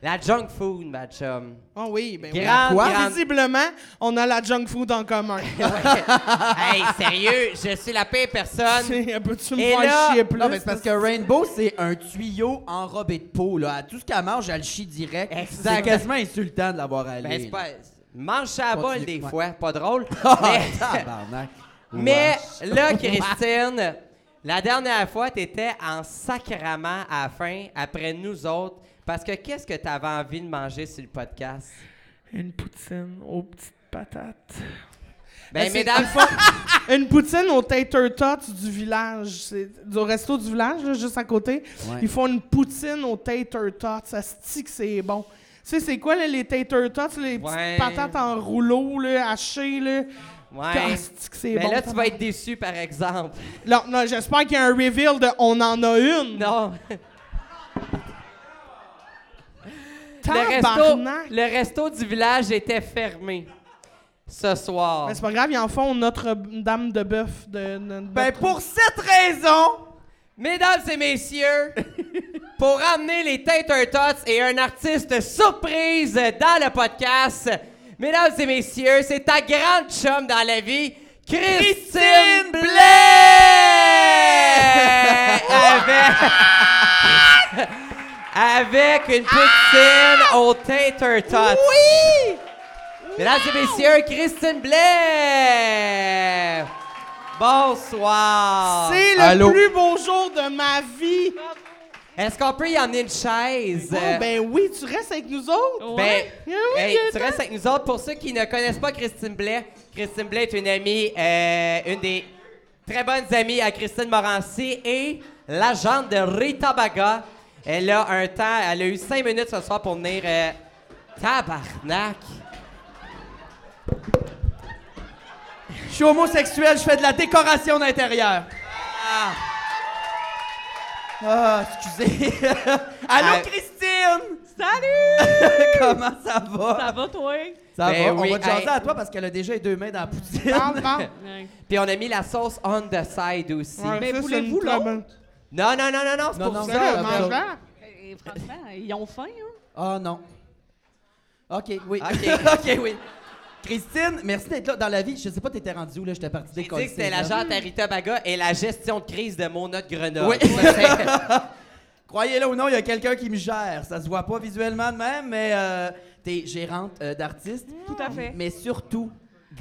la junk food, ma chum. Ah oui, ben oui. Grande, Quoi? grande- Visiblement, on a la junk food en commun. [LAUGHS] hey, sérieux, je suis la pire personne. [LAUGHS] C'est- Peux-tu me faire là- chier plus? Non, mais c'est parce que Rainbow, c'est un tuyau enrobé de peau. Là. Tout ce qu'elle mange, elle le chie direct. C'est quasiment insultant de l'avoir allé. Ben, c'est pas. Mange à bol des ouais. fois, pas drôle. [LAUGHS] Ah, mais- là, Christine, la dernière fois, tu étais en sacrament à la fin, après nous autres, parce que qu'est-ce que tu avais envie de manger sur le podcast? Une poutine aux petites patates. Ben, mesdames, [LAUGHS] Une poutine au tater tots du village. C'est du resto du village, là, juste à côté. Ouais. Ils font une poutine au tater tots. Ça se dit que c'est bon. Tu sais, c'est quoi, là, les tater tots? Les petites patates en rouleau, là, hachées, là? ouais. Ah, c'est Ben bon. là, tu vas être déçu, par exemple. Non, non, j'espère qu'il y a un reveal de « on en a une Non. Le resto, Tabarnak! le resto du village était fermé ce soir. Mais c'est pas grave, ils en font Notre-Dame de bœuf. De, de- Ben, pour cette raison, Mesdames et messieurs, [LAUGHS] pour amener les Tater Tots et un artiste surprise dans le podcast, mesdames et messieurs, c'est ta grande chum dans la vie, Christine, Christine Blais! [LAUGHS] avec, [LAUGHS] avec une poutine au Tater Tots. Oui! Mesdames et messieurs, Christine Blais! Bonsoir! C'est le Allô? plus beau jour de ma vie! Est-ce qu'on peut y emmener une chaise? Oh, ben oui, tu restes avec nous autres? Ben, Oui, hey, tu restes avec nous autres. Pour ceux qui ne connaissent pas Christine Blais, Christine Blais est une amie, euh, une des très bonnes amies à Christine Morancy et l'agente de Rita Baga. Elle a un temps, elle a eu cinq minutes ce soir pour venir. euh, tabarnak! je suis homosexuel, je fais de la décoration d'intérieur. Ah, excusez. [LAUGHS] Allô, Ah. Christine? Salut! [LAUGHS] Comment ça va? Ça va, toi? Ça Ben va. oui, On va te jaser hey. à toi parce qu'elle a déjà les deux mains dans la poutine. [LAUGHS] Puis on a mis la sauce on the side aussi. Ouais, Mais ça, c'est voulez-vous une très l'autre? bonne- Non, non, non, non, non, c'est Non, pour non, ça. Mange là. Eh, franchement, ils ont faim, hein? Ah non. OK, oui. OK. [LAUGHS] OK, oui. [LAUGHS] Christine, merci d'être là dans la vie. Je sais pas, t'étais rendu où, là? J'étais parti J'ai décoller. dit que c'était l'agente à Rita Baga et la gestion de crise de mon autre Grenoble. Oui. Ça, c'est- [LAUGHS] Croyez-le ou non, il y a quelqu'un qui me gère. Ça se voit pas visuellement de même, mais euh, t'es gérante euh, d'artistes. Tout à fait. Mais surtout,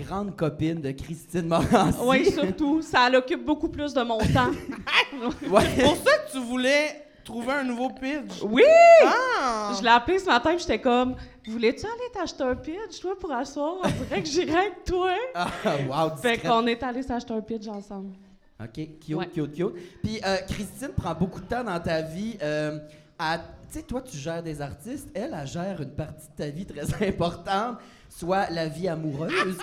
grande copine de Christine Morancy. Oui, surtout. Ça l'occupe beaucoup plus de mon temps. [LAUGHS] Ouais. C'est pour ça que tu voulais trouver un nouveau pitch. Oui! Ah! Je l'ai appelé ce matin et j'étais comme Voulais-tu aller t'acheter un pitch, toi, pour asseoir? On dirait que j'irais avec toi. [LAUGHS] Ah, wow, Fait qu'on est allé s'acheter un pitch ensemble. OK, cute, Ouais. cute, cute. Puis euh, Christine prend beaucoup de temps dans ta vie. euh, à- tu sais, toi, tu gères des artistes. Elle, elle gère une partie de ta vie très [LAUGHS] importante, soit la vie amoureuse.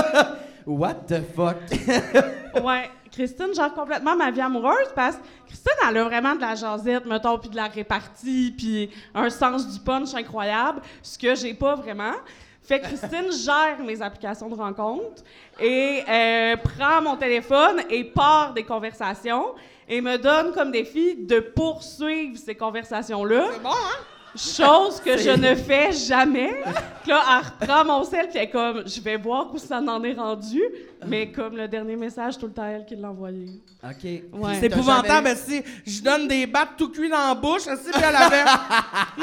[LAUGHS] What the fuck? [LAUGHS] Ouais, Christine gère complètement ma vie amoureuse parce que Christine, elle a vraiment de la jasette, mettons, puis de la répartie, puis un sens du punch incroyable, ce que j'ai pas vraiment. Fait que Christine gère mes applications de rencontres et euh, prend mon téléphone et part des conversations et me donne comme défi de poursuivre ces conversations-là. C'est bon, hein? Chose que je ne fais jamais. Puis là, elle reprend mon sel, puis elle est comme, je vais voir où ça en est rendu. Mais comme le dernier message, tout le temps elle qui l'a envoyé. OK. Ouais. C'est épouvantable, jamais- si je donne des battes tout cuits dans la bouche, si puis elle avait.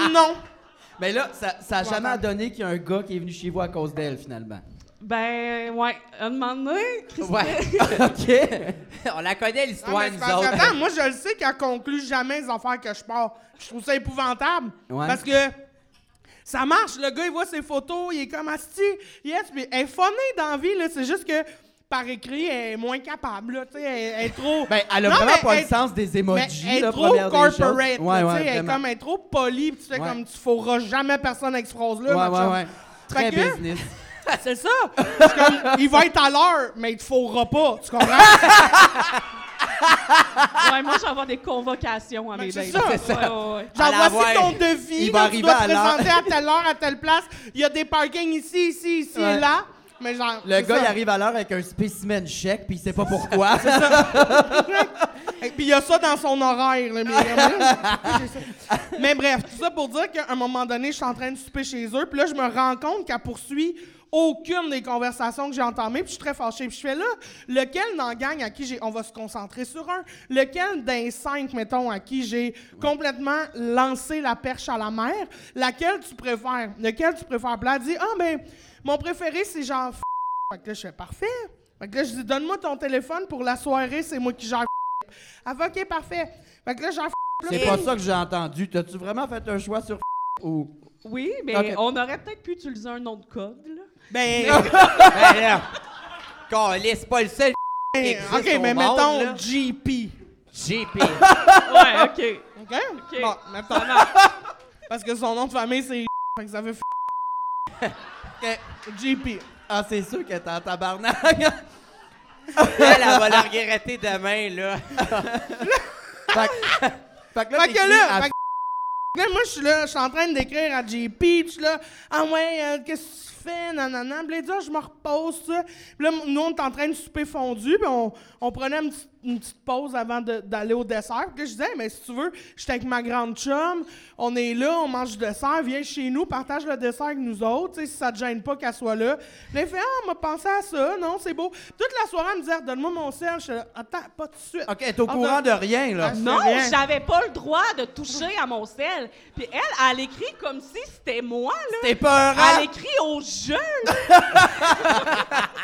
[LAUGHS] non. Mais là, ça, ça a jamais donné qu'il y a un gars qui est venu chez vous à cause d'elle, finalement. Ben, ouais, un moment donné, Christine- Ouais. [LAUGHS] OK. On la connaît, l'histoire, mais nous autres. attends, moi, je le sais qu'elle conclut jamais les affaires que je pars. Je trouve ça épouvantable. Ouais. Parce que ça marche. Le gars, il voit ses photos, il est comme asti. Yes, puis elle est funnée dans la vie, là. C'est juste que par écrit, elle est moins capable, là. Tu sais, elle, elle est trop. Ben, elle a Non, vraiment mais pas elle- le sens des mais emojis, elle est là, trop corporate. Ouais, là, elle, est comme, elle est trop polie, puis tu fais Ouais. comme tu feras jamais personne avec cette phrase-là. Ouais, ouais, ouais. Très Fait que- business. [LAUGHS] C'est ça. C'est comme, il va être à l'heure, mais il te faudra pas. Tu comprends? [LAUGHS] Ouais, moi, j'envoie des convocations à Mais mes c'est dates. ça. Ouais, ouais, ouais. Genre, À la voici voix. ton devis. Il là, va tu arriver dois te à l'heure. présenter à telle heure, à telle place. Il y a des parkings ici, ici, ici Ouais. et là. Mais genre, Le c'est gars, ça. il arrive à l'heure avec un spécimen chèque, puis il sait pas pourquoi. [LAUGHS] Et puis il y a ça dans son horaire. là, mais, mais bref, tout ça pour dire qu'à un moment donné, je suis en train de souper chez eux. Puis là, je me rends compte qu'elle poursuit aucune des conversations que j'ai entamées. Puis je suis très fâchée. Puis je fais là, lequel dans la gang à qui j'ai... On va se concentrer sur un. Lequel d'un cinq, mettons, à qui j'ai complètement lancé la perche à la mer, laquelle tu préfères? Lequel tu préfères? Puis là, elle dit, ah ben, mon préféré, c'est genre... F***. Fait que là, je fais parfait. Fait que là, je dis, donne-moi ton téléphone pour la soirée, c'est moi qui gère elle fait, OK, parfait. Fait que là, j'en C'est pas ça que j'ai entendu. T'as-tu vraiment fait un choix sur ou... Oui, mais on aurait peut-être pu utiliser un nom de code, là. Ben, Ben là, Calisse, c'est pas le seul qui existe OK, au mais monde, mettons là. GP. JP. [LAUGHS] Ouais, OK. OK? OK. Bon, mettons. Parce que son nom de famille, c'est fait que ça fait [LAUGHS] Ok. GP. Ah, c'est sûr que t'es en tabarnak. [LAUGHS] Elle, elle va la regretter demain, là. fait, que- fait que là, Fait que là, fait là, moi, je suis là, je suis en train d'écrire à JP, puis je suis là, ah ouais, euh, qu'est-ce que tu fais, nanana. Puis là, Ah, je me repose, ça. Puis là, nous, on est en train de souper fondu, puis on, on prenait une petite, une petite pause avant de- d'aller au dessert. Puis là, je disais, Hey, mais si tu veux, j'étais avec ma grande chum, on est là, on mange du dessert, viens chez nous, partage le dessert avec nous autres, tu sais, si ça te gêne pas qu'elle soit là. Puis là, il fait, ah, on m'a pensé à ça, non, c'est beau. Toute la soirée, elle me disait, donne-moi mon sel. Je suis là, attends, pas tout de suite. OK, t'es au Ah, courant de rien, là. Non, j'avais pas le droit de toucher à mon sel. Puis elle, elle écrit comme si c'était moi, là. T'es peurant. Elle écrit aux jeunes. [LAUGHS]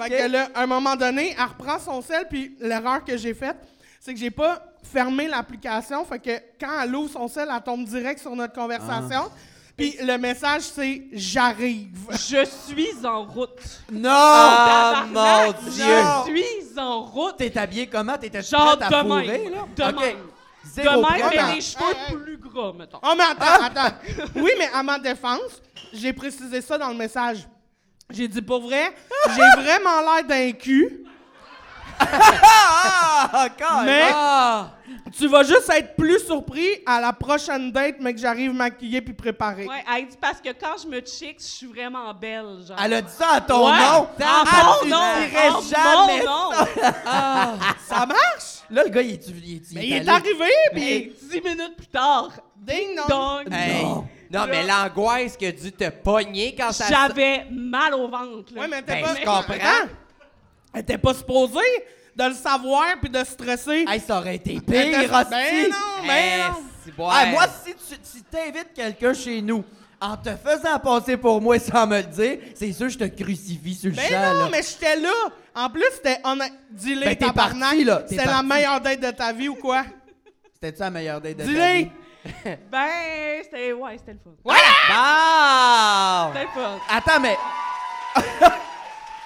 Fait que là, à un moment donné, elle reprend son sel, puis l'erreur que j'ai faite, c'est que j'ai pas fermé l'application. Fait que quand elle ouvre son sel, elle tombe direct sur notre conversation. Puis le message, c'est J'arrive. Je suis en route. Non! Ah, mon Tabarnak, Dieu. Je suis en route. T'es habillé comment? T'étais Genre prête à de fourrer, même. là? De OK. Zéro De même, mais les cheveux plus gras, mettons. Oh, mais attends, attends. [LAUGHS] Oui, mais à ma défense, j'ai précisé ça dans le message. J'ai dit, pour vrai, [LAUGHS] j'ai vraiment l'air d'un cul, [LAUGHS] Ah! Encore! mais Ah! tu vas juste être plus surpris à la prochaine date, mais que j'arrive maquillée puis préparée. Ouais, elle dit parce que quand je me chic, je suis vraiment belle, genre. Elle a dit ça à ton Ouais. nom! En Ah, mon tu nom, en jamais mon nom. [LAUGHS] Ça marche? Là, le gars, il est... Il est, Mais il est arrivé, puis Et dix minutes plus tard, ding dong. Hey. Non. Non, mais l'angoisse que dû te pogner quand ça... j'avais mal au ventre. là. Ouais, mais t'es Ben, pas... je comprends. Elle était pas supposée de le savoir puis de stresser. Hey, ça aurait été pire, hostie. Ben non, ben non. moi, si tu si t'invites quelqu'un chez nous en te faisant passer pour moi sans me le dire, c'est sûr que je te crucifie sur le Ben champ, non, là. mais j'étais là. En plus, c'était honnête. Dis-le, Ben, parti, là. C'était la meilleure date de ta vie ou quoi? C'était-tu la meilleure date de ta Dis-le. vie? [LAUGHS] Ben, c'était ouais, c'était le fun. Bon! C'était le fun. Attends, mais... [LAUGHS]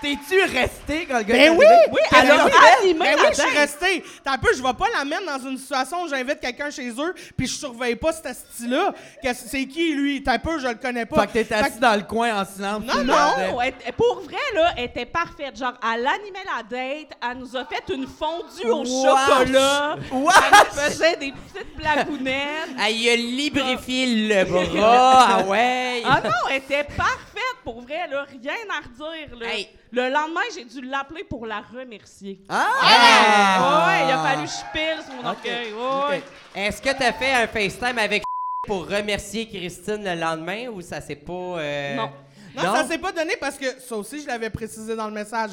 T'es-tu resté quand le gars Ben est oui! Oui, elle a animé Ben oui, je suis resté. T'as un peu, je vais pas la mettre dans une situation où j'invite quelqu'un chez eux puis je surveille pas ce style-là. Que C'est qui, lui? T'as un peu, je le connais pas. Fait que t'es assis dans le coin en silence. Non, non. elle- elle- pour vrai, là, elle était parfaite. Genre, elle animait la date, elle nous a fait une fondue au chocolat, elle faisait des petites blagounettes. Ah, il a lubrifié le bras, ah ouais! Ah non, elle était parfaite, pour vrai, là, rien à redire. Là. Le lendemain, j'ai dû l'appeler pour la remercier. Ah! Ouais, ouais, il a fallu que je pile sur mon orgueil. Ouais, ouais. Est-ce que t'as fait un FaceTime avec [LAUGHS] pour remercier Christine le lendemain ou ça s'est pas. euh, Non. Non, ça s'est pas donné parce que ça aussi, je l'avais précisé dans le message.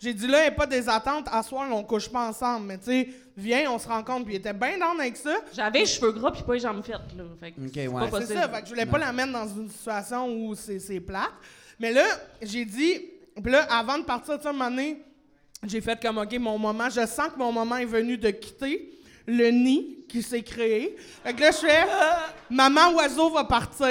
J'ai dit là, il n'y a pas des attentes. À soir, on couche pas ensemble. Mais tu sais, viens, on se rencontre. Puis il était bien down avec ça. J'avais les cheveux gras puis pas les jambes faites, là. Fait que ouais. pas C'est ça. Fait que je voulais pas la mettre dans une situation où c'est c'est plate. Mais là, j'ai dit. Puis là, avant de partir, tu sais, j'ai fait comme, OK, mon moment, je sens que mon moment est venu de quitter le nid qui s'est créé. Fait que là, je fais, maman oiseau va partir.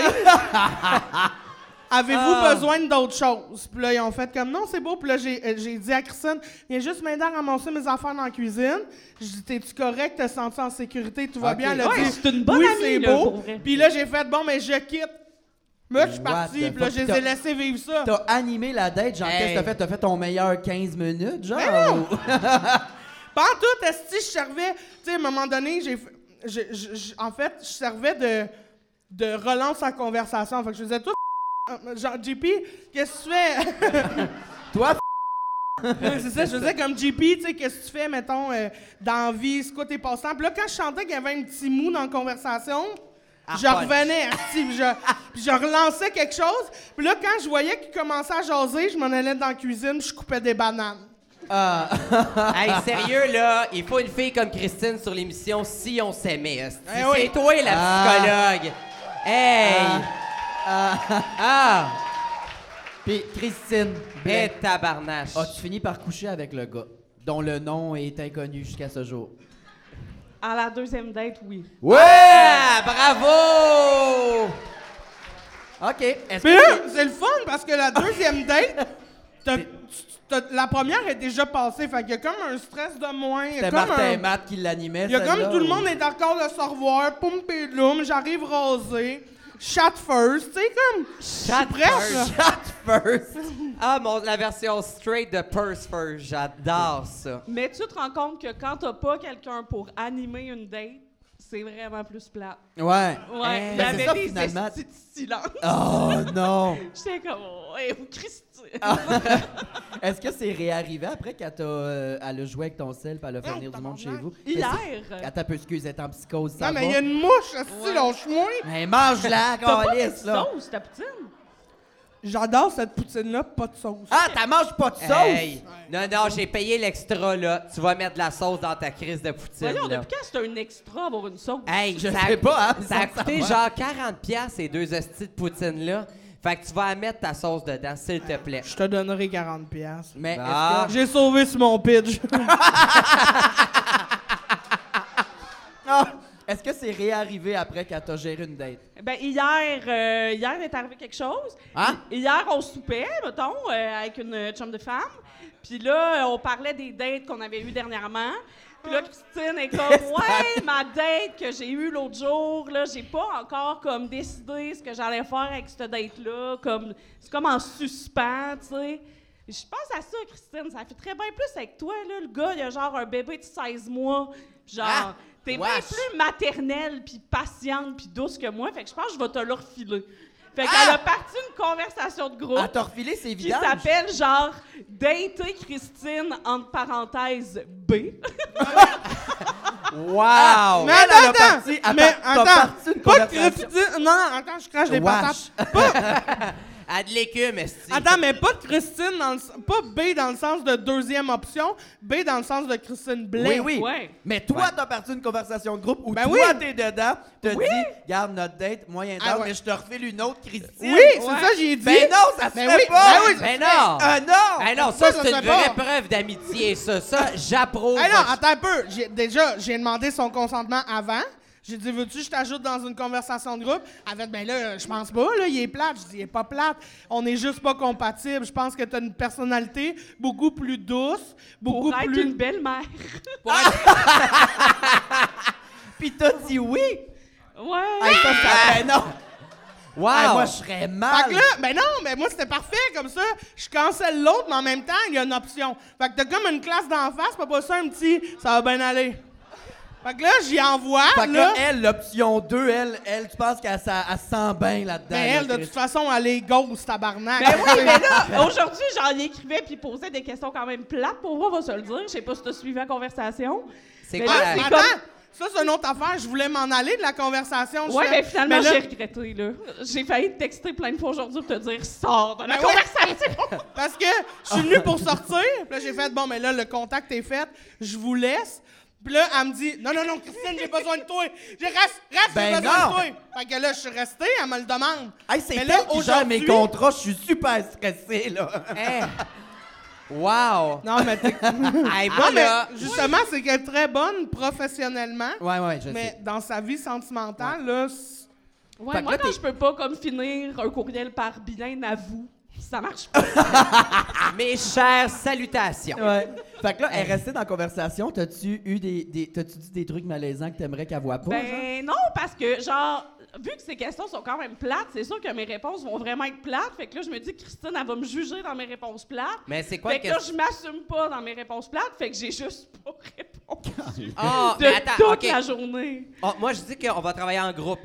Avez-vous Ah. besoin d'autre chose? Puis là, ils ont fait comme, non, c'est beau. Puis là, j'ai euh, j'ai dit à Christine, viens juste m'aider à ramasser mes affaires dans la cuisine. Je dis, t'es-tu correct? T'es senti en sécurité? Tout va bien? Elle a Ouais, dit, c'est une bonne oui, amie, c'est beau. Puis là, j'ai fait, bon, mais je quitte. Moi, je suis parti, puis là, je les ai laissés vivre ça. T'as animé la date, genre, Hey. qu'est-ce que t'as fait? T'as fait ton meilleur 15 minutes, genre? Non! [LAUGHS] Pas en tout, esti, je servais. Tu sais, à un moment donné, j'ai. en fait, je servais de, de relance à conversation. Fait que je faisais tout. Genre, JP, qu'est-ce que tu fais? [LAUGHS] Toi, c'est ça, je faisais comme JP, tu sais, qu'est-ce que tu fais, mettons, euh, dans la vie, c'est quoi tes? Puis là, quand je sentais qu'il y avait un petit mou dans la conversation, je revenais, puis je, puis je relançais quelque chose. Puis là, quand je voyais qu'il commençait à jaser, je m'en allais dans la cuisine, je coupais des bananes. Ah. [LAUGHS] Hey, sérieux, là, il faut une fille comme Christine sur l'émission si on s'aimait. Eh oui. C'est toi la Ah. psychologue. Hey! Ah! Puis Christine, Eh, Blais, tabarnache. as-tu fini par coucher avec le gars dont le nom est inconnu jusqu'à ce jour? À la deuxième date, oui. Ouais! Bravo! OK. Est-ce là, c'est le fun parce que la deuxième [LAUGHS] date, t'as- t'as- la première est déjà passée. Fait qu'il y a comme un stress de moins. Il y a c'était comme, Martin un- Matt qui l'animait, il y a comme celle-là, tout le ou- monde est encore de se revoir. Poum pédum, j'arrive rasé. Chat first. Tu sais, comme. Prête, first. [LAUGHS] Chat first. Ah, mon, la version straight de Purse First, j'adore ça. Mais tu te rends compte que quand t'as pas quelqu'un pour animer une date, c'est vraiment plus plat. Ouais. Ouais, Ben, il y c'est avait ça, des finalement. de silence. Oh non! [LAUGHS] J'étais comme, oh, hey, Christine. Ah. [LAUGHS] Est-ce que c'est réarrivé après qu'elle t'a, euh, elle a joué avec ton sel puis elle a fait venir du monde chez vous? Hier. Attends un peu, excuse, elle est en psychose, ça Non, mais il y a une mouche, esti, lâche-moi. Mais mange-la, T'as pas de calice, là! sauce, ta poutine? J'adore cette poutine-là, pas de sauce. Ah, t'as manges pas de sauce? Hey. Non, non, j'ai payé l'extra, là. Tu vas mettre de la sauce dans ta crise de poutine, Voyons, là. depuis quand c'est un extra avoir une sauce? Hey, Je ça, sais pas, hein, Ça a coûté genre 40 pièces ces deux hosties de poutine-là. Fait que tu vas mettre ta sauce dedans, s'il te plaît. Je te donnerai 40$. piastres. Mais Ah. est-ce que... J'ai sauvé sur mon pitch? [LAUGHS] Ah! Est-ce que c'est réarrivé après qu'elle t'a géré une date? Ben, hier, euh, hier est arrivé quelque chose. Hein? Hier, on soupait, mettons, euh, avec une chum de femme. Puis là, on parlait des dates qu'on avait eues dernièrement. Puis là, Christine est comme, ouais, ma date que j'ai eue l'autre jour, là, j'ai pas encore comme décidé ce que j'allais faire avec cette date-là. Comme, c'est comme en suspens, tu sais. Je pense à ça, Christine. Ça fait très bien plus avec toi, là. Le gars, il a genre un bébé de 16 mois. Genre, Ah! T'es bien plus maternelle, puis patiente, puis douce que moi. Fait que je pense que je vais te le refiler. Fait Ah! qu'elle a parti une conversation de groupe Elle t'a refilé ses qui vidanges? s'appelle genre Dater Christine entre parenthèses B. [LAUGHS] Wow! Mais Elle, elle a attends, parti- attends, mais attends, attends, parti une pas de. Christine. Non, non, attends, je crache des patates. [LAUGHS] À de l'écume, esti. Attends, mais pas de Christine dans le pas B dans le sens de deuxième option, B dans le sens de Christine Blais. Oui, oui. Ouais. Mais toi, t'as parti une conversation de groupe où Ben toi, oui. t'es dedans, t'as Oui. dit, garde notre date, moyen Ah d'heure, ouais. mais je te refile une autre, Christine. Oui, c'est ça j'ai dit. Ben non, ça se Ben fait oui, pas! ben oui, Ben non! Ah non! Hey, non, Ça, c'est une vraie pas. preuve d'amitié, ça. Ça, j'approuve. Hey, non, attends un peu. J'ai- déjà, j'ai demandé son consentement avant. J'ai dit, veux-tu que je t'ajoute dans une conversation de groupe? Elle fait, ben là, je pense pas, là, il est plate. Je dis, il est pas plate. On est juste pas compatibles. Je pense que t'as une personnalité beaucoup plus douce, beaucoup Pour être plus. une belle-mère. [LAUGHS] Puis t'as dit oui! Ouais. Hey, ça, ça- ben non! Wow! Hey, moi, je serais mal! Fait que là, ben non, mais moi c'était parfait comme ça. Je cancelle l'autre, mais en même temps, il y a une option. Fait que t'as comme une classe d'en face, pas pas ça un petit, ça va bien aller. Fait que là, j'y envoie, Fait que là. elle, l'option 2, elle, elle, tu penses qu'elle s'en- elle se sent bien là-dedans? Mais là, elle, de Chris. toute façon, elle est ghost, tabarnak. Ben oui, mais là, [LAUGHS] aujourd'hui, j'en écrivais puis posait des questions quand même plates pour moi, on va se le dire. Je sais pas si t'as suivi la conversation. C'est Mais quoi là, la- c'est Attends, comme- Ça, c'est une autre affaire. Je voulais m'en aller de la conversation. Je Ouais, fais- mais finalement, mais là- j'ai regretté, là. J'ai failli te texter plein de fois aujourd'hui pour te dire sors de la Ben ouais. conversation. [LAUGHS] Parce que je suis venue pour sortir. Puis là, j'ai fait, bon, mais là, le contact est fait. Je vous laisse. Puis là, elle me dit, non, non, non, Christine, j'ai besoin de toi. J'ai reste, reste, Ben j'ai besoin non. de toi. Fait que là, je suis restée, elle me le demande. Hey, c'est Mais là là, qui gère mes contrats, je suis super stressé, là. Hey. [LAUGHS] Wow! Non, mais t'es- [LAUGHS] Hey, moi, mais là, justement, c'est qu'elle est très bonne professionnellement. Ouais, ouais, je Mais sais. dans sa vie sentimentale, là, c'est- Ouais, Fait que moi, là, quand je peux pas comme finir un courriel par bien à vous, ça marche pas. [LAUGHS] mes chères salutations. Ouais. Fait que là, elle est restée dans la conversation. T'as-tu eu des, des t'as-tu dit des trucs malaisants que t'aimerais qu'elle voit pas? genre? Ben non, parce que, genre, vu que ces questions sont quand même plates, c'est sûr que mes réponses vont vraiment être plates. Fait que là, je me dis que Christine, elle va me juger dans mes réponses plates. Mais c'est quoi Fait que que là, je m'assume pas dans mes réponses plates, fait que j'ai juste [LAUGHS] pas répondu [LAUGHS] Ah, de mais attends, toute OK. la journée. Oh, moi, je dis qu'on va travailler en groupe.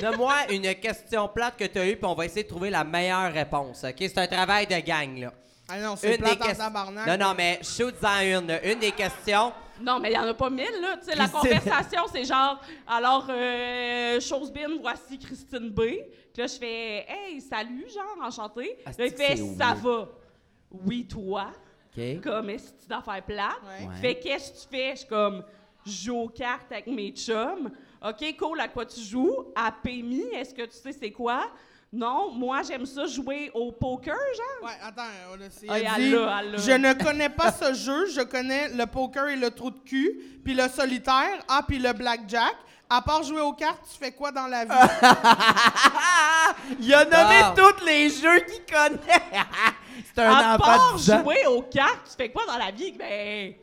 Donne-moi une question plate que tu as eue, puis on va essayer de trouver la meilleure réponse. OK? C'est un travail de gang, là. Ah non, c'est Une plate des en ques- tabarnak. Non, non, mais shoot-en une. Une des questions. Non, mais il y en a pas mille, là. Tu sais, la conversation, c'est genre, alors, euh, chose bin, voici Christine B. Puis là, je fais, hey, salut, genre, enchanté. Ah, Là, il fait, ça va. Oui, toi. Comme, est-ce que tu d'affaires plates? Ouais. Ouais. Fait, qu'est-ce que tu fais? Je suis comme, je joue aux cartes avec mes chums. OK, cool, à quoi tu joues? À PMI, est-ce que tu sais c'est quoi? Non, moi, j'aime ça jouer au poker, genre. Ouais, attends, on a essayé Ah, l'a. Je ne connais pas ce jeu, je connais le poker et le trou de cul, puis le solitaire, ah, puis le blackjack. À part jouer aux cartes, tu fais quoi dans la vie? [LAUGHS] Il a nommé Wow. tous les jeux qu'il connaît. [LAUGHS] C'est un à enfant part de 10 ans. jouer aux cartes, tu fais quoi dans la vie? Ben,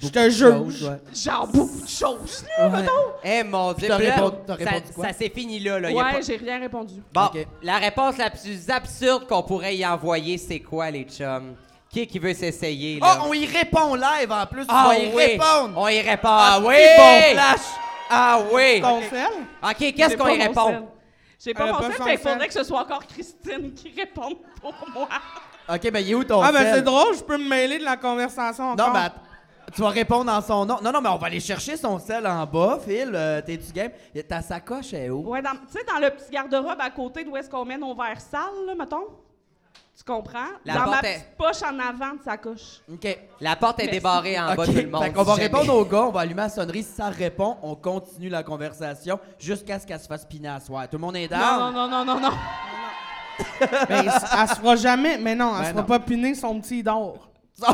Je te juge. Ouais. genre beaucoup de choses, là, mettons. Eh, mon Dieu. T'as puis là, répondu- t'as ça, répondu quoi? ça s'est fini là. là. Y a Ouais, pas- j'ai rien répondu. Bon, Ok. la réponse la plus absurde qu'on pourrait y envoyer, c'est quoi, les chums? Qui qui veut s'essayer, Oh, là? on y répond live en plus. Ah vas y oui. répondre. On y répond. Ah, oui! c'est bon flash. Ah oui! Ton sel? OK, J'ai qu'est-ce qu'on pas y mon répond? sel. J'ai pas Elle a mon pas sel, son fait qu'il sel. faudrait que ce soit encore Christine qui réponde pour moi. OK, ben il est où ton Ah, ben sel? c'est drôle, je peux me mêler de la conversation encore. Non, ben, att- tu vas répondre en son nom. Non, non, mais on va aller chercher son sel en bas, Phil. Euh, T'es-tu game? Ta sacoche est où? Ouais, tu sais, dans le petit garde-robe à côté d'où est-ce qu'on met nos verres sales, là, mettons? Tu comprends? La dans ma est- petite poche en avant de sacoche. OK. La porte est Merci. débarrée en bas, tout le monde. Fait qu'on va répondre jamais. au gars, on va allumer la sonnerie. Si ça répond, on continue la conversation jusqu'à ce qu'elle se fasse piner à soir. Tout le monde est down? Non, non, non, non, non, non. [LAUGHS] Ben, elle se fera jamais, mais non, elle Ben se fera non. pas piner son petit d'or. [LAUGHS]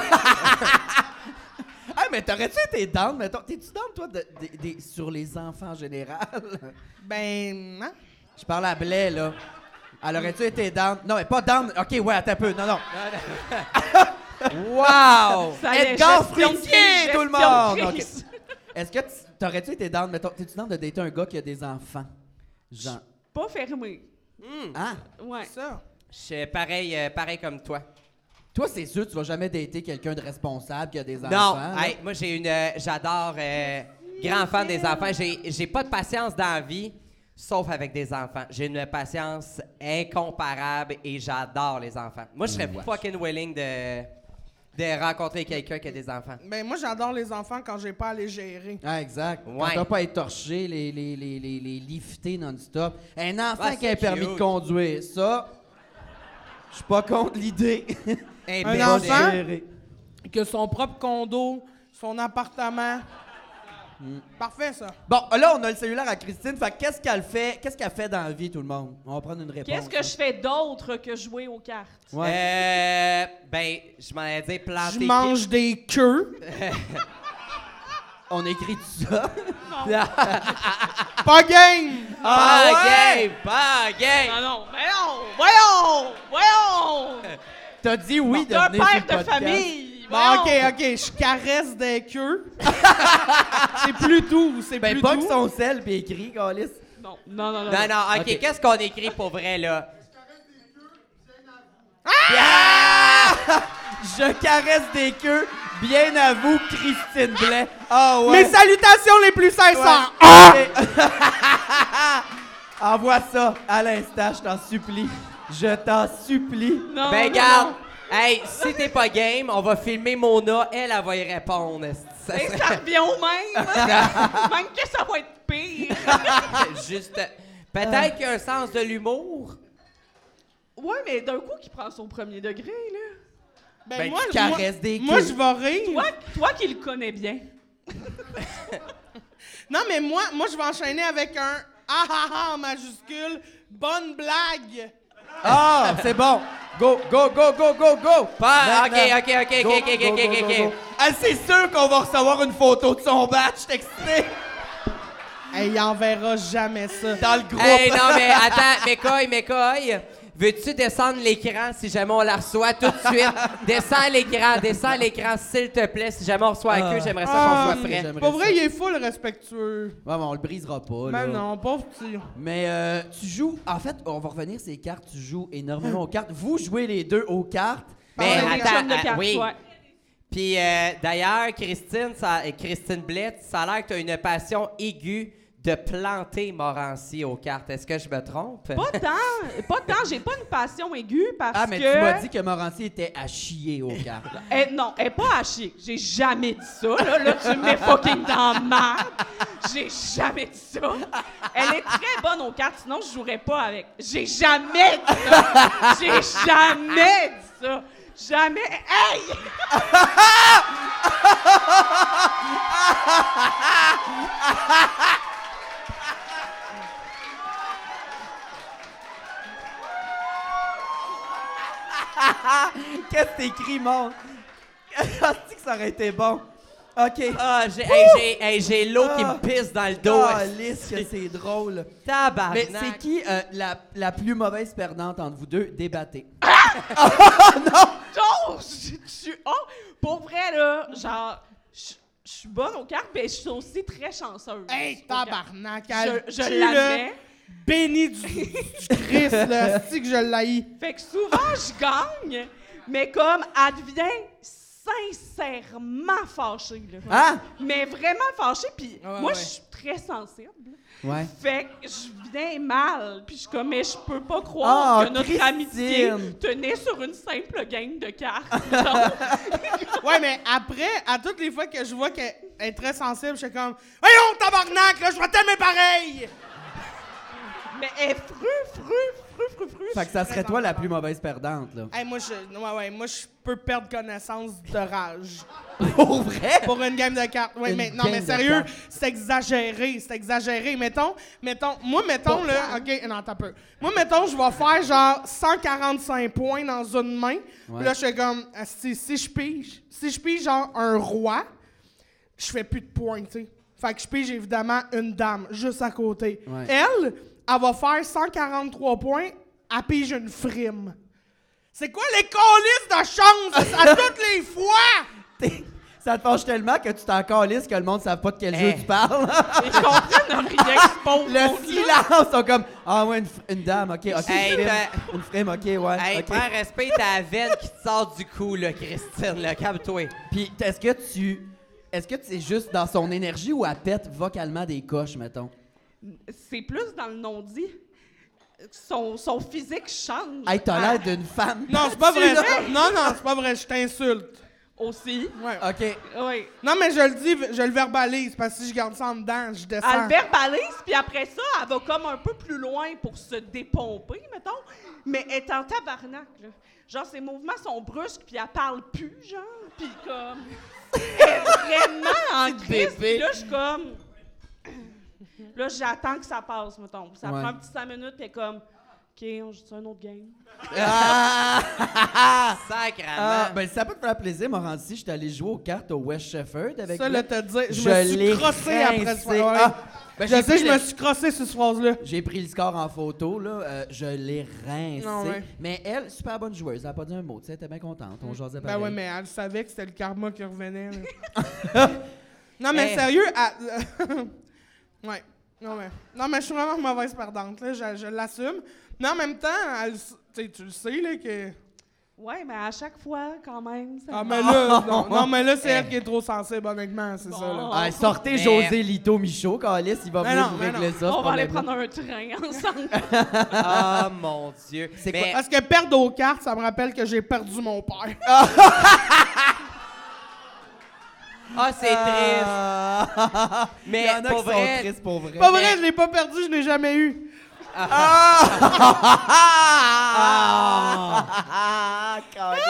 Ah, mais t'aurais-tu été down, mettons? T'es-tu down, toi, de- sur les enfants en général? [LAUGHS] Ben, hein? Je parle à Blais, là. Elle aurait-tu été down? Non, mais pas down. OK, ouais, attends un peu. Non, non. Wow! Ça Edgar Fruitier, tout le monde! Est-ce que tu- t'aurais-tu été down, mettons, t'es-tu down de dater un gars qui a des enfants? Genre. Pas fermé. Ah! Ouais. Ça. Je suis pareil, euh, pareil comme toi. Toi, c'est sûr, tu vas jamais dater quelqu'un de responsable qui a des enfants. Non, là. hey, moi j'ai une, euh, j'adore, euh, grand fan des enfants. J'ai, j'ai pas de patience dans la vie, sauf avec des enfants. J'ai une patience incomparable et j'adore les enfants. Moi, je serais fucking willing de, de rencontrer quelqu'un qui a des enfants. Ben, moi, j'adore les enfants quand j'ai pas à les gérer. Ah, exact. Quand Ouais. t'as pas à être torché, les, les, les, les, les lifter non-stop. Un enfant Ouais, qui a un c'est permis de cute. conduire, ça, je suis pas contre l'idée. [LAUGHS] Un enfant? Que son propre condo, son appartement. Parfait, ça. Bon, là, on a le cellulaire à Christine. Fait que qu'est-ce qu'elle fait? Qu'est-ce qu'elle fait dans la vie, tout le monde? On va prendre une réponse. Qu'est-ce que je fais d'autre que jouer aux cartes? Ouais. Euh, ben, je m'en ai dit planter. Je mange des queues. [LAUGHS] On écrit tout ça. Pas game! [LAUGHS] Pas ouais? game, pas game. Non, non, voyons, voyons, voyons! [LAUGHS] T'as dit oui de T'es un venir sur père le de podcast. famille! Bon, voyons. ok, ok, je caresse des queues. [LAUGHS] c'est plus doux, c'est Ben, plus pas que doux. son sel puis écrit, Calis. Non, non, non, non. Non, non, ok, Ok. qu'est-ce qu'on écrit pour vrai, là? Je caresse des queues. Bien à vous, Christine Blais. Ah ouais. Mes salutations les plus sincères. Ouais. [LAUGHS] Envoie ça à l'instant, je t'en supplie. Je t'en supplie. Non, ben, non, garde. non. Hey, si t'es pas game, on va filmer Mona, elle, elle va y répondre. Ça Et serait- ça revient au même. [LAUGHS] même que ça va être pire. [LAUGHS] Juste. Peut-être qu'il y a un sens de l'humour. Ouais, mais d'un coup, qui prend son premier degré, là? Ben, Ben, moi, tu moi- caresses des Moi, queues. je vais rire. Toi, toi qui le connais bien. [LAUGHS] Non, mais moi, moi, je vais enchaîner avec un ah ah ah en majuscule. Bonne blague. Ah, c'est bon. Go, go, go, go, go, go. Pas. Ok, ok, ok, Go, ok, ok, go, ok, go, ok. Ah, c'est sûr qu'on va recevoir une photo de son badge, je t'excite. Hey, il enverra jamais ça. Dans le groupe. Hey, non, mais [LAUGHS] attends, McCoy, McCoy, veux-tu descendre l'écran si jamais on la reçoit tout de suite? [LAUGHS] Descends l'écran, descends l'écran, s'il te plaît. Si jamais on reçoit la queue, j'aimerais ça qu'on Ah, soit prêt. j'aimerais Pour vrai, il est full respectueux. Ouais, mais on le brisera pas, là. Ben non, pauvre petit. Mais euh, tu joues. En fait, on va revenir sur les cartes. Tu joues énormément aux cartes. Vous jouez les deux aux cartes. Mais des attends, de cartes, oui. ouais. Puis euh, d'ailleurs, Christine, ça, Christine Blett, ça a l'air que tu as une passion aiguë de planter Morancy aux cartes. Est-ce que je me trompe? Pas tant, pas tant. J'ai pas une passion aiguë parce Ah, mais que. tu m'as dit que Morancy était à chier aux cartes. [LAUGHS] Eh, non, elle est pas à chier. J'ai jamais dit ça. Là, là tu me mets fucking dans merde. J'ai jamais dit ça. Elle est très bonne aux cartes, sinon je jouerais pas avec. J'ai jamais dit ça. J'ai jamais dit ça. Jamais. Hey! [LAUGHS] [LAUGHS] Qu'est-ce que t'écris, mon? [LAUGHS] Que ça aurait été bon? OK. Ah, j'ai hey, j'ai- hey, j'ai l'eau qui Ah. me pisse dans le dos. Ah, lisse que c'est drôle. Tabarnak. Mais c'est qui euh, la, la plus mauvaise perdante entre vous deux? Débattez. Oh, je je suis. Oh, pour vrai, là, genre, je je suis bonne aux cartes, mais je suis aussi très chanceuse. Hey, aux cartes. tabarnak. Je, elle je tue, la là. mets. Béni du, du Christ, là. C'est que je l'haïs. Fait que souvent, je gagne, mais comme elle devient sincèrement fâchée. Là. Ah! Mais vraiment fâchée, puis Ouais, moi, ouais. je suis très sensible. Ouais. Fait que je viens mal, puis je suis comme, mais je peux pas croire Ah, que notre Christine! amitié tenait sur une simple game de cartes. [LAUGHS] Donc, Ouais, mais après, à toutes les fois que je vois qu'elle est très sensible, je suis comme Voyons, tabarnak, là, je vais t'aimer pareil! Mais elle est fru, fru, fru, fru, fru. Fait que ça serait toi la plus mauvaise perdante, là. Hey, moi, je, ouais, ouais, moi, je peux perdre connaissance de rage. [LAUGHS] Pour vrai? Pour une game de cartes. Ouais, Une mais, non, game mais de sérieux, cartes. c'est exagéré. C'est exagéré. Mettons, mettons, moi, mettons, là, OK, non, t'as peu. Moi, mettons, je vais faire genre 145 points dans une main. Puis là, je fais comme, si, si je pige, si je pige genre un roi, je fais plus de points, tu sais. Fait que je pige évidemment une dame juste à côté. Ouais. Elle, elle va faire 143 points, elle pige une frime. C'est quoi les colis de chance? À [LAUGHS] toutes les fois? Ça te fâche tellement que tu t'en calisses que le monde ne savent pas de quel Eh. jeu tu parles. Ils comprennent rien que Le silence, sont comme Ah ouais, une, dame, ok, ok. Hey, une frime, une frime, ok, ouais. Hey, ok. prends respect, t'as la veine qui te sort du cou, là, Christine, là, calme-toi. Puis est-ce que tu. Est-ce que c'est juste dans son énergie ou elle pète vocalement des coches, mettons? C'est plus dans le non-dit. Son, son physique change. Hey, t'as l'air d'une femme. Non, c'est pas vrai. Non, non, c'est pas vrai. Je t'insulte. Aussi. Ouais. Ok. Oui. Non, mais je le dis, je le verbalise parce que si je garde ça en dedans, je descends. Elle le verbalise, puis après ça, elle va comme un peu plus loin pour se dépomper, mettons. Mais elle est en tabarnak, là. Genre, ses mouvements sont brusques, puis elle parle plus, genre. Puis comme... Elle est vraiment en crise. là, je suis comme... Là, j'attends que ça passe, mettons. Ça Ouais. prend un petit 5 minutes, est comme... OK, on joue un autre game? Ah! [LAUGHS] Sacrement. Ah, ben, si ça peut te faire plaisir, Morancy, je suis allé jouer aux cartes au West Shefford avec Ça, lui. là, te dire, je, Je me suis l'ai crossé après ce. Ah, ben, Je j'ai sais, pris je le- me suis crossé sur cette phrase-là. J'ai pris le score en photo, là. euh, je l'ai rincé. Ah ouais. Mais elle, super bonne joueuse. Elle a pas dit un mot. Tu sais, elle était bien contente. On jasait Ben pareil. ouais, mais elle savait que c'était le karma qui revenait. [LAUGHS] non, mais Hey. sérieux, elle- [LAUGHS] ouais. Non, mais, non, mais je suis vraiment mauvaise perdante, là. Je, je l'assume. Mais en même temps, elle, s- tu sais, tu le sais, là, que Ouais, mais à chaque fois, quand même. ça Ah, mais là, [LAUGHS] non, non, mais là, c'est elle qui est trop sensible, honnêtement, c'est ça, là. Ah, sortez Mais- José Lito Michaud, Calis, il va Mais venir non, vous mais régler non. ça. On va aller prendre un train [LAUGHS] ensemble. Ah, mon Dieu. C'est Parce que perdre aux cartes, ça me rappelle que j'ai perdu mon père. [LAUGHS] Ah, c'est triste. Ah. [LAUGHS] Mais Il y en a pour qui sont vrai, tristes pour vrai. Pas vrai, je l'ai pas perdu, je l'ai jamais eu. Ah, [LAUGHS] Calis.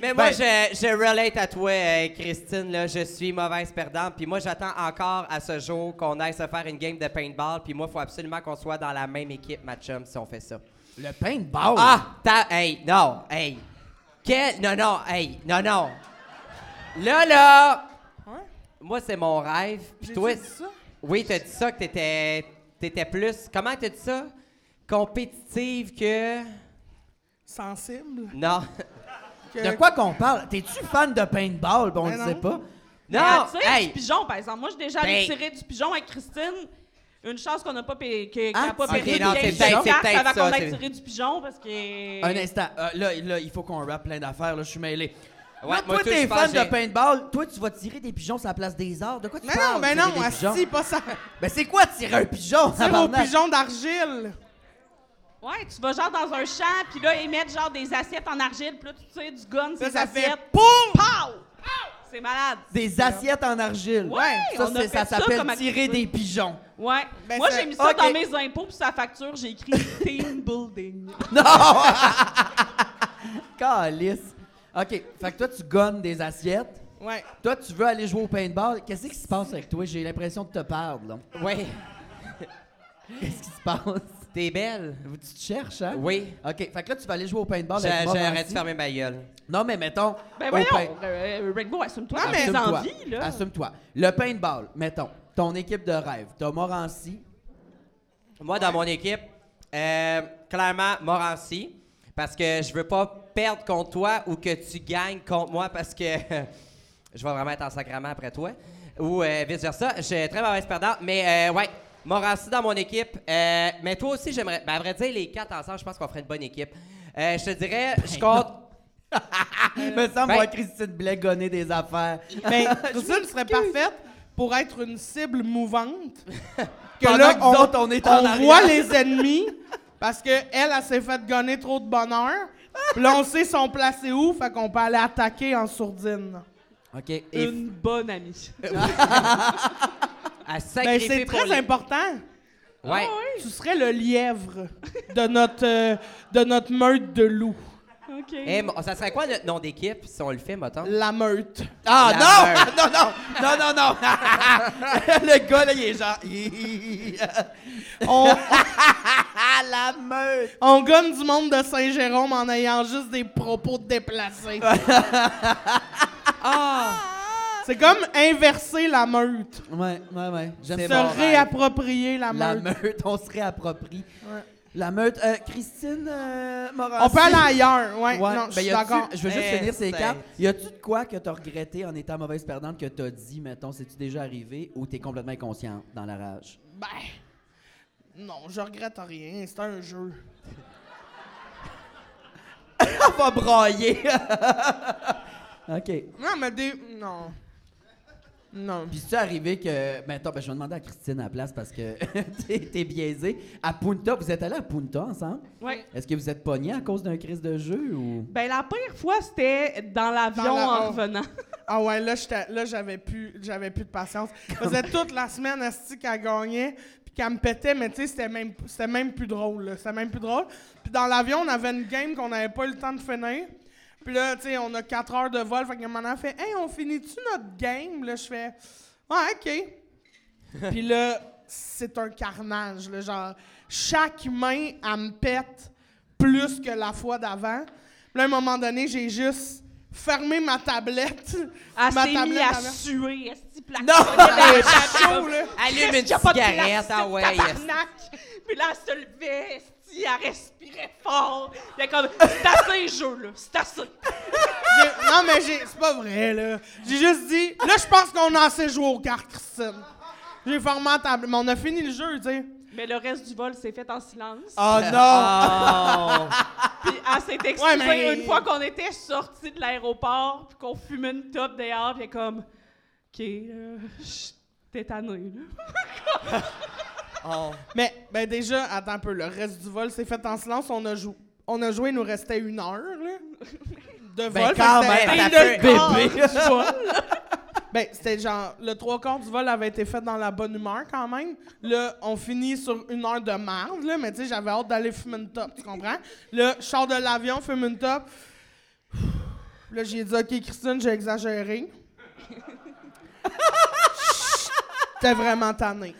Mais moi, Ben- je, je relate à toi, euh, Christine. Là, je suis mauvaise perdante. Puis moi, j'attends encore à ce jour qu'on aille se faire une game de paintball. Puis moi, il faut absolument qu'on soit dans la même équipe, ma chum, si on fait ça. Le paintball? Ah, t'as. Hey, non, hey. Quel. Non, non, hey, non, non. Là, là. Moi, c'est mon rêve. Puis toi. dit ça? Oui, t'as dit ça que t'étais. T'étais plus. Comment t'as dit ça? Compétitive que? Sensible. Non. Que- De quoi qu'on parle? T'es-tu fan de paintball? Bon, on Ben ne sait non. pas. Non! Ah, tu sais, hey! du pigeon, par exemple. Moi, j'ai déjà allé Ben- tirer du pigeon avec Christine. Une chance qu'on n'a pas, payé, que- qu'elle Ah, n'a pas ok, perdu non, de c'est peut-être- c'est cartes peut-être avant ça, qu'on c'est- tirer du pigeon parce que... Un instant. Euh, là, là, il faut qu'on rappe plein d'affaires. Là, je suis mêlé. Ouais, Là, moi, toi, t'es fan de paintball. Toi, tu vas tirer des pigeons sur la place des arts. De quoi tu Mais parles? non, mais tirer non, des pigeons? asti, pas ça. Ben, c'est quoi tirer un pigeon? Tire au pigeon d'argile. Ouais, tu vas genre dans un champ, puis là, ils mettent genre des assiettes en argile, puis là, tu tires du gun, Ça, ces ça fait assiettes. POUM! Pow! C'est malade. Des assiettes en argile. Ouais, ça, c'est- fait ça ça s'appelle tirer des pigeons. Ouais. Ben, Moi, j'ai mis ça dans mes impôts, puis sa facture, j'ai écrit [LAUGHS] Team Building. Non! [LAUGHS] Calice. OK. Fait que toi, tu gonnes des assiettes. Ouais. Toi, tu veux aller jouer au paintball. Qu'est-ce qui se passe avec toi? J'ai l'impression de te perdre, là. Oui. [LAUGHS] Qu'est-ce qui se passe? T'es belle. Tu te cherches, hein? Oui. OK. Fait que là, tu vas aller jouer au paintball J'ai- avec. J'aurais dû fermer ma gueule. Non, mais mettons. Ben au voyons, pain- euh, Rainbow, assume-toi Non, dans mais- tes Assume-toi. envies, là. Assume-toi. Le paintball, mettons. Ton équipe de rêve. T'as Morancy. Moi, dans mon équipe, euh, clairement, Morancy. Parce que je veux pas perdre contre toi ou que tu gagnes contre moi parce que [LAUGHS] je vais vraiment être en sacrament après toi. Ou euh, vice-versa. Je suis très mauvaise perdante. Mais euh, ouais, Morancy dans mon équipe. Euh, mais toi aussi, j'aimerais. Ben, à vrai dire, les quatre ensemble, je pense qu'on ferait une bonne équipe. Euh, je te dirais, je compte. [LAUGHS] me semble Ben- voir Christine Blais gonner des affaires. Mais Christine serait parfaite pour être une cible mouvante. [LAUGHS] Que Pendant là, que on, nous autres, on est en on voit les ennemis parce qu'elle, elle, elle s'est fait gonner trop de bonheur. Puis là, on [LAUGHS] sait sont placés où, fait qu'on peut aller attaquer en sourdine. OK. Et Une bonne amie. [LAUGHS] à Ben, c'est très les- important. Ouais. Tu serais le lièvre de notre, euh, de notre meute de loups. OK. Eh, ça serait quoi notre nom d'équipe si on le fait, mettons? La meute. Ah La non! meute. [LAUGHS] non! Non, non, non, non! [LAUGHS] le gars, là, il est genre. On, [LAUGHS] la meute! on gonne du monde de Saint-Jérôme en ayant juste des propos déplacés. Ah! C'est comme inverser la meute. Ouais, ouais, ouais. J'aime Se bon. réapproprier la La meute. meute, on se réapproprie. Ouais. La meute. Euh, Christine euh, Morancy. On peut aller ailleurs, ouais. Ouais, non, ben, je suis d'accord. Je veux juste Eh, finir ces c'est- cartes. Y a-tu de quoi que t'as regretté en étant mauvaise perdante que t'as dit, mettons, c'est-tu déjà arrivé ou t'es complètement inconsciente dans la rage? Ben, non, je regrette rien. C'est un jeu. [LAUGHS] On va brailler! [LAUGHS] OK. Non, mais des. Non. Non. Puis c'est arrivé que. Mettons, ben, je vais demander à Christine à la place parce que [LAUGHS] t'es, biaisé. À Punta, vous êtes allés à Punta ensemble? Ouais. Est-ce que vous êtes pognés à cause d'un crise de jeu ou? Ben, la pire fois, c'était dans l'avion la- en oh. revenant. [LAUGHS] Ah ouais, là, j'étais- là j'avais plus, j'avais plus de patience. Je faisais toute la semaine, Asti, qu'elle gagnait, puis qu'elle me pétait, mais tu sais, c'était même, c'était même plus drôle, là. C'était même plus drôle. Puis dans l'avion, on avait une game qu'on n'avait pas eu le temps de finir. Puis là, tu sais, on a 4 heures de vol, fait que mon a fait « Hey, on finit-tu notre game? » Là, je fais « Ouais, OK. [LAUGHS] » Puis là, c'est un carnage, là, genre, chaque main, elle me pète plus que la fois d'avant. Puis là, à un moment donné, j'ai juste fermé ma tablette. [LAUGHS] Elle ma tablette à avait- suer. Non! collait dans le chaud, là. Allume une cigarette, ah ouais. yes. Puis là, elle se levait, esti, elle respirait fort. Il comme, c'est assez, jeu, là, c'est assez. Non, mais j'ai, c'est pas vrai, là. J'ai juste dit, là, je pense qu'on a assez joué aux cartes, Christine. J'ai fermé la table, mais on a fini le jeu, tu sais. Mais le reste du vol s'est fait en silence. Oh non! Oh! Puis elle s'est excusée Ouais, mais- une fois qu'on était sortis de l'aéroport, puis qu'on fumait une top dehors, puis elle est comme, OK, euh, tanné, là. Oh. Mais ben déjà, attends un peu, le reste du vol s'est fait en silence. On a, jou- on a joué, il nous restait une heure là, de vol. Ben, fait que quand même, quart bébé. du vol. Ben, c'était genre, le trois quarts du vol avait été fait dans la bonne humeur quand même. Là, on finit sur une heure de marde, là, mais tu sais, j'avais hâte d'aller fumer une top, tu comprends? Là, je sors de l'avion, fume une top. Là, j'ai dit, OK, Christine, j'ai exagéré. J'étais vraiment tanné.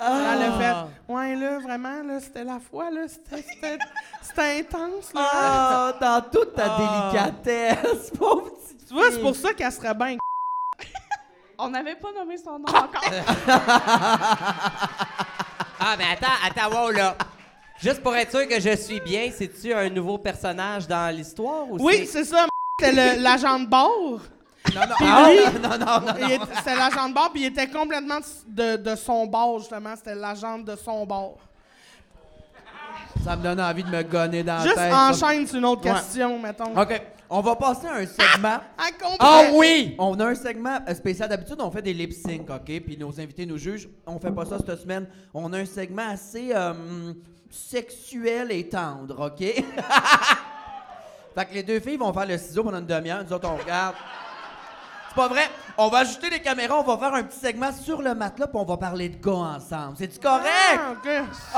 Ah. Elle a fait, ouais, là, vraiment, là, c'était la foi, là, c'était- c'était c'était intense, là. Ah, dans toute ta Ah. délicatesse, [LAUGHS] pauvre petite Tu vois, c'est pour ça qu'elle serait bien [LAUGHS] On n'avait pas nommé son nom encore. [LAUGHS] Ah, mais attends, attends, wow, là. Juste pour être sûr que je suis bien, c'est-tu un nouveau personnage dans l'histoire ou Oui, c'est... c'est ça, c'était le- l'agent de bord. Non, non, ah, lui- non, non, non, non. C'était l'agent de bord, puis il était complètement de, de son bord, justement. C'était l'agent de son bord. Ça me donne envie de me gonner dans Juste la tête. ça. enchaîne sur une autre Ouais. question, mettons. OK, on va passer à un segment. [LAUGHS] Ah oui! On a un segment spécial. D'habitude, on fait des lip sync, OK? Puis nos invités nous jugent. On fait pas ça cette semaine. On a un segment assez euh, sexuel et tendre, OK? [LAUGHS] fait que les deux filles vont faire le ciseau pendant une demi-heure. Nous autres, on regarde. C'est pas vrai? On va ajouter les caméras. On va faire un petit segment sur le matelas. Puis on va parler de gars ensemble. C'est-tu correct? Ah, OK.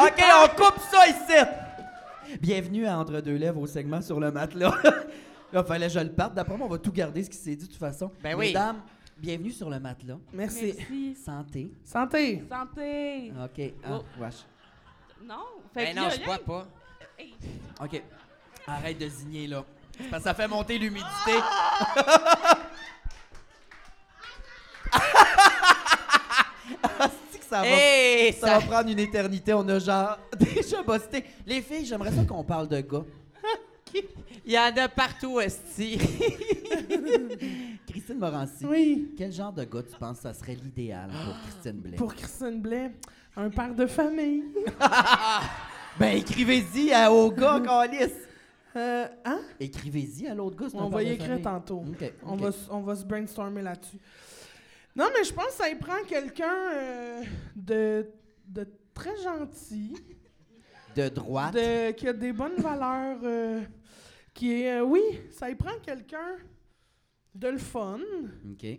OK, on coupe ça ici. Bienvenue à Entre deux lèvres au segment sur le matelas. [LAUGHS] Là, fallait que je le parte. D'après moi, on va tout garder ce qui s'est dit de toute façon. Ben oui. Mesdames, bienvenue sur le matelas. Merci. Merci. Santé. Santé. Santé. OK. Ah, Oh. wesh. Non? Fait Ben que non, je bois pas. Hey. OK. Arrête de zigner, là. Parce que ça fait monter l'humidité. Que [LAUGHS] ça va. Hey, Ça ça... va prendre une éternité. On a genre [LAUGHS] déjà bossé. Les filles, j'aimerais ça qu'on parle de gars. [LAUGHS] Il y en a partout, Esti. [LAUGHS] Christine Morancy. Oui. Quel genre de gars tu penses que ça serait l'idéal pour [GASPS] Christine Blais? Pour Christine Blais, un père de famille. Ben, écrivez-y à- au gars, Calis. Euh, hein? Écrivez-y à l'autre gars. c'est un On va y écrire famille. tantôt. On, va, on va se brainstormer là-dessus. Non, mais je pense que ça y prend quelqu'un euh, de, de très gentil, De droite. de, qui a des bonnes valeurs, euh, qui est... euh, oui, ça y prend quelqu'un de le fun. OK. Tu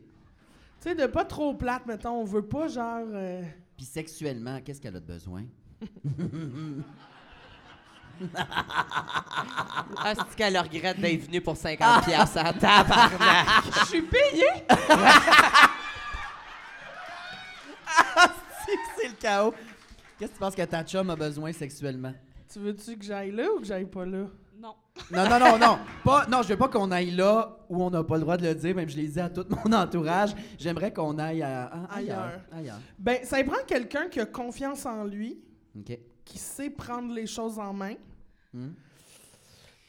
sais, de pas trop plate, mettons. On veut pas, genre... euh, Puis sexuellement, qu'est-ce qu'elle a de besoin? [LAUGHS] Ah, c'est qu'elle regrette d'être venue pour 50 piastres en tabarnak? Je suis payée. [LAUGHS] [LAUGHS] C'est le chaos. Qu'est-ce que tu penses que ta chum a besoin sexuellement? tu veux-tu que j'aille là ou que j'aille pas là? Non. Non, non, non, non. Pas, non, je veux pas qu'on aille là où on n'a pas le droit de le dire, même je l'ai dit à tout mon [LAUGHS] entourage. J'aimerais qu'on aille à- à- ailleurs. Ailleurs. Ben, ça y prend quelqu'un qui a confiance en lui, OK. qui sait prendre les choses en main. Hmm.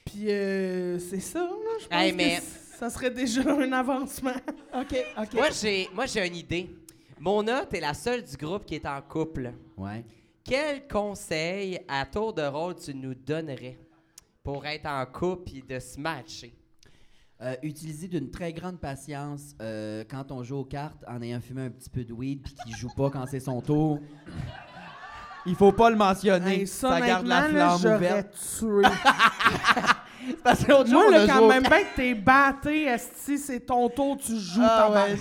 Puis euh, c'est ça, là, je pense Hey, que mais- ça serait déjà un avancement. OK, OK. Moi, j'ai, moi, j'ai une idée. Mona, t'es la seule du groupe qui est en couple. Ouais. Quel conseil à tour de rôle tu nous donnerais pour être en couple et de se matcher? Euh, utiliser d'une très grande patience euh, quand on joue aux cartes en ayant fumé un petit peu de weed puis qu'il joue pas quand c'est son tour. Il faut pas le mentionner. Hey, ça garde la là, flamme j'aurais ouverte. tué. Parce que l'autre jour, Moi, on là, a quand même bien que t'es batté, esti, c'est ton tour, tu joues Ah ta ouais.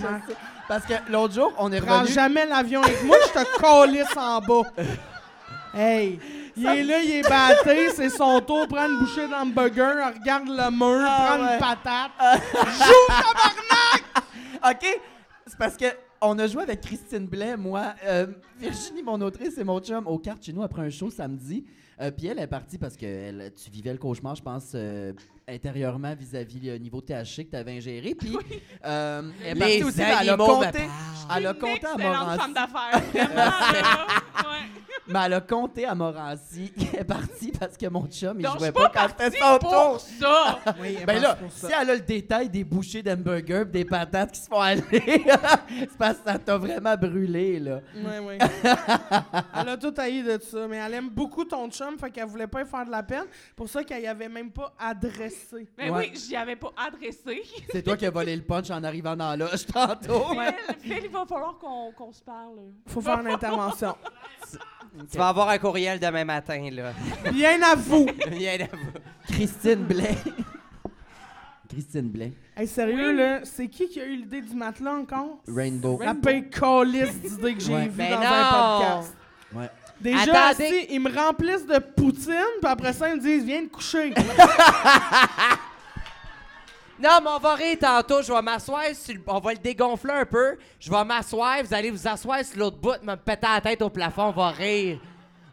Parce que l'autre jour, on est Prends revenu. jamais l'avion avec moi, je te calisse en bas. Hey, il est là, il est batté, c'est son tour, prend une bouchée d'hamburger, regarde le mur, Ah prend ouais. une patate. [LAUGHS] OK? C'est parce que on a joué avec Christine Blais, moi, euh, Virginie, mon autrice, et mon chum aux cartes chez nous après un show samedi. Euh, Puis elle est partie parce que elle- tu vivais le cauchemar, je pense, euh, intérieurement vis-à-vis le niveau THC que tu avais ingéré. [LAUGHS] Puis euh, elle est partie Les aussi, elle a compté, elle a compté à Morancy. femme d'affaires. Vraiment. [LAUGHS] Ouais. Mais elle a compté à Morancy [LAUGHS] qu'elle est partie parce que mon chum, il je jouait suis pas, pas quand c'était son pour tour. ça. Oui, elle Ben pense là, pour ça. si elle a le détail des bouchées d'hamburger pis des patates qui se font aller, c'est parce que ça t'a vraiment brûlé, là. Ouais, ouais. elle a tout haï de ça, mais elle aime beaucoup ton chum, fait qu'elle voulait pas y faire de la peine. Pour ça qu'elle y avait même pas adressé. Mais Ouais. oui, j'y avais pas adressé. C'est toi qui as volé le punch en arrivant dans la loge tantôt. Phil, Phil, il va falloir qu'on qu'on se parle. Faut faire une intervention. [LAUGHS] Tu vas avoir un courriel demain matin, là. Bien à vous. Viens là-bas. Christine Blais. Christine Blais. Hey, sérieux, là, c'est qui qui a eu l'idée du matelas encore? Rainbow. La pire d'idées que j'ai Ouais. vues Ben dans non. un podcast. Ouais. Déjà, Attendez. assis, ils me remplissent de poutine, puis après ça, ils me disent Viens te coucher. [LAUGHS] Non, mais on va rire tantôt. Je vais m'asseoir sur le- On va le dégonfler un peu. Je vais m'asseoir. Vous allez vous asseoir sur l'autre bout, me péter la tête au plafond. On va rire.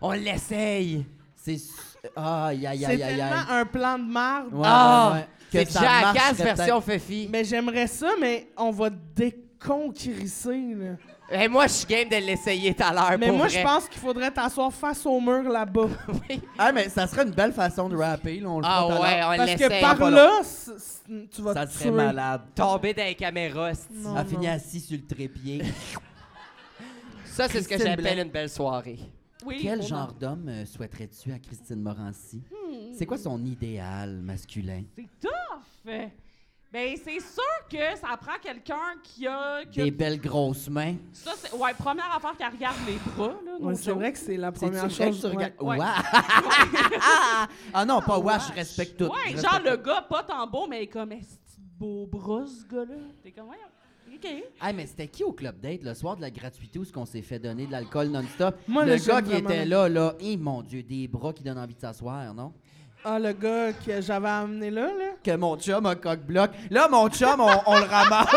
On l'essaye. C'est. su- Aïe, aïe, C'est aïe, aïe, aïe. tellement un plan de. Ouais, Ah! ouais, ouais. C'est Que ça Jackass marcherait version Fifi. Mais j'aimerais ça, mais on va déconquérisser, là. Et moi, je suis game de l'essayer tout à l'heure. Mais pour moi, vrai. je pense qu'il faudrait t'asseoir face au mur là-bas. [LAUGHS] Oui. Ah, mais ça serait une belle façon de rapper, là, on le Ah ouais, l'heure. on Parce l'essaye. que par pas là, tu vas Ça te serait tuer. malade. Tomber dans les caméras. Elle non. finit assis sur le trépied. [LAUGHS] Ça, c'est ce que Christine j'appelle une belle soirée. Oui, Quel genre d'homme euh, souhaiterais-tu à Christine Morancy? Hmm. C'est quoi son idéal masculin? C'est tough. Ben, c'est sûr que ça prend quelqu'un qui a. Qui a- Des belles grosses mains. Ça, c'est. Ouais, première affaire qui regarde les bras, là. Ouais, c'est joke. vrai que c'est la C'est-tu première vrai que chose. tu regardes- ouais. Ouah! [LAUGHS] ah non, pas ouais, je respecte tout. Ouais, Je genre respecte le tout. gars pas tant beau, mais comme, est-ce que beau bras, ce gars-là? T'es comme, ouais, OK. Hey, mais c'était qui au Club Date le soir de la gratuité où ce qu'on s'est fait donner de l'alcool non-stop? Moi, le gars j'aime qui vraiment- était là, là, hé mon Dieu, des bras qui donnent envie de s'asseoir, non? Ah, le gars que j'avais amené là, là. Que mon chum a coq-bloc. Là, mon chum, on, on le ramasse.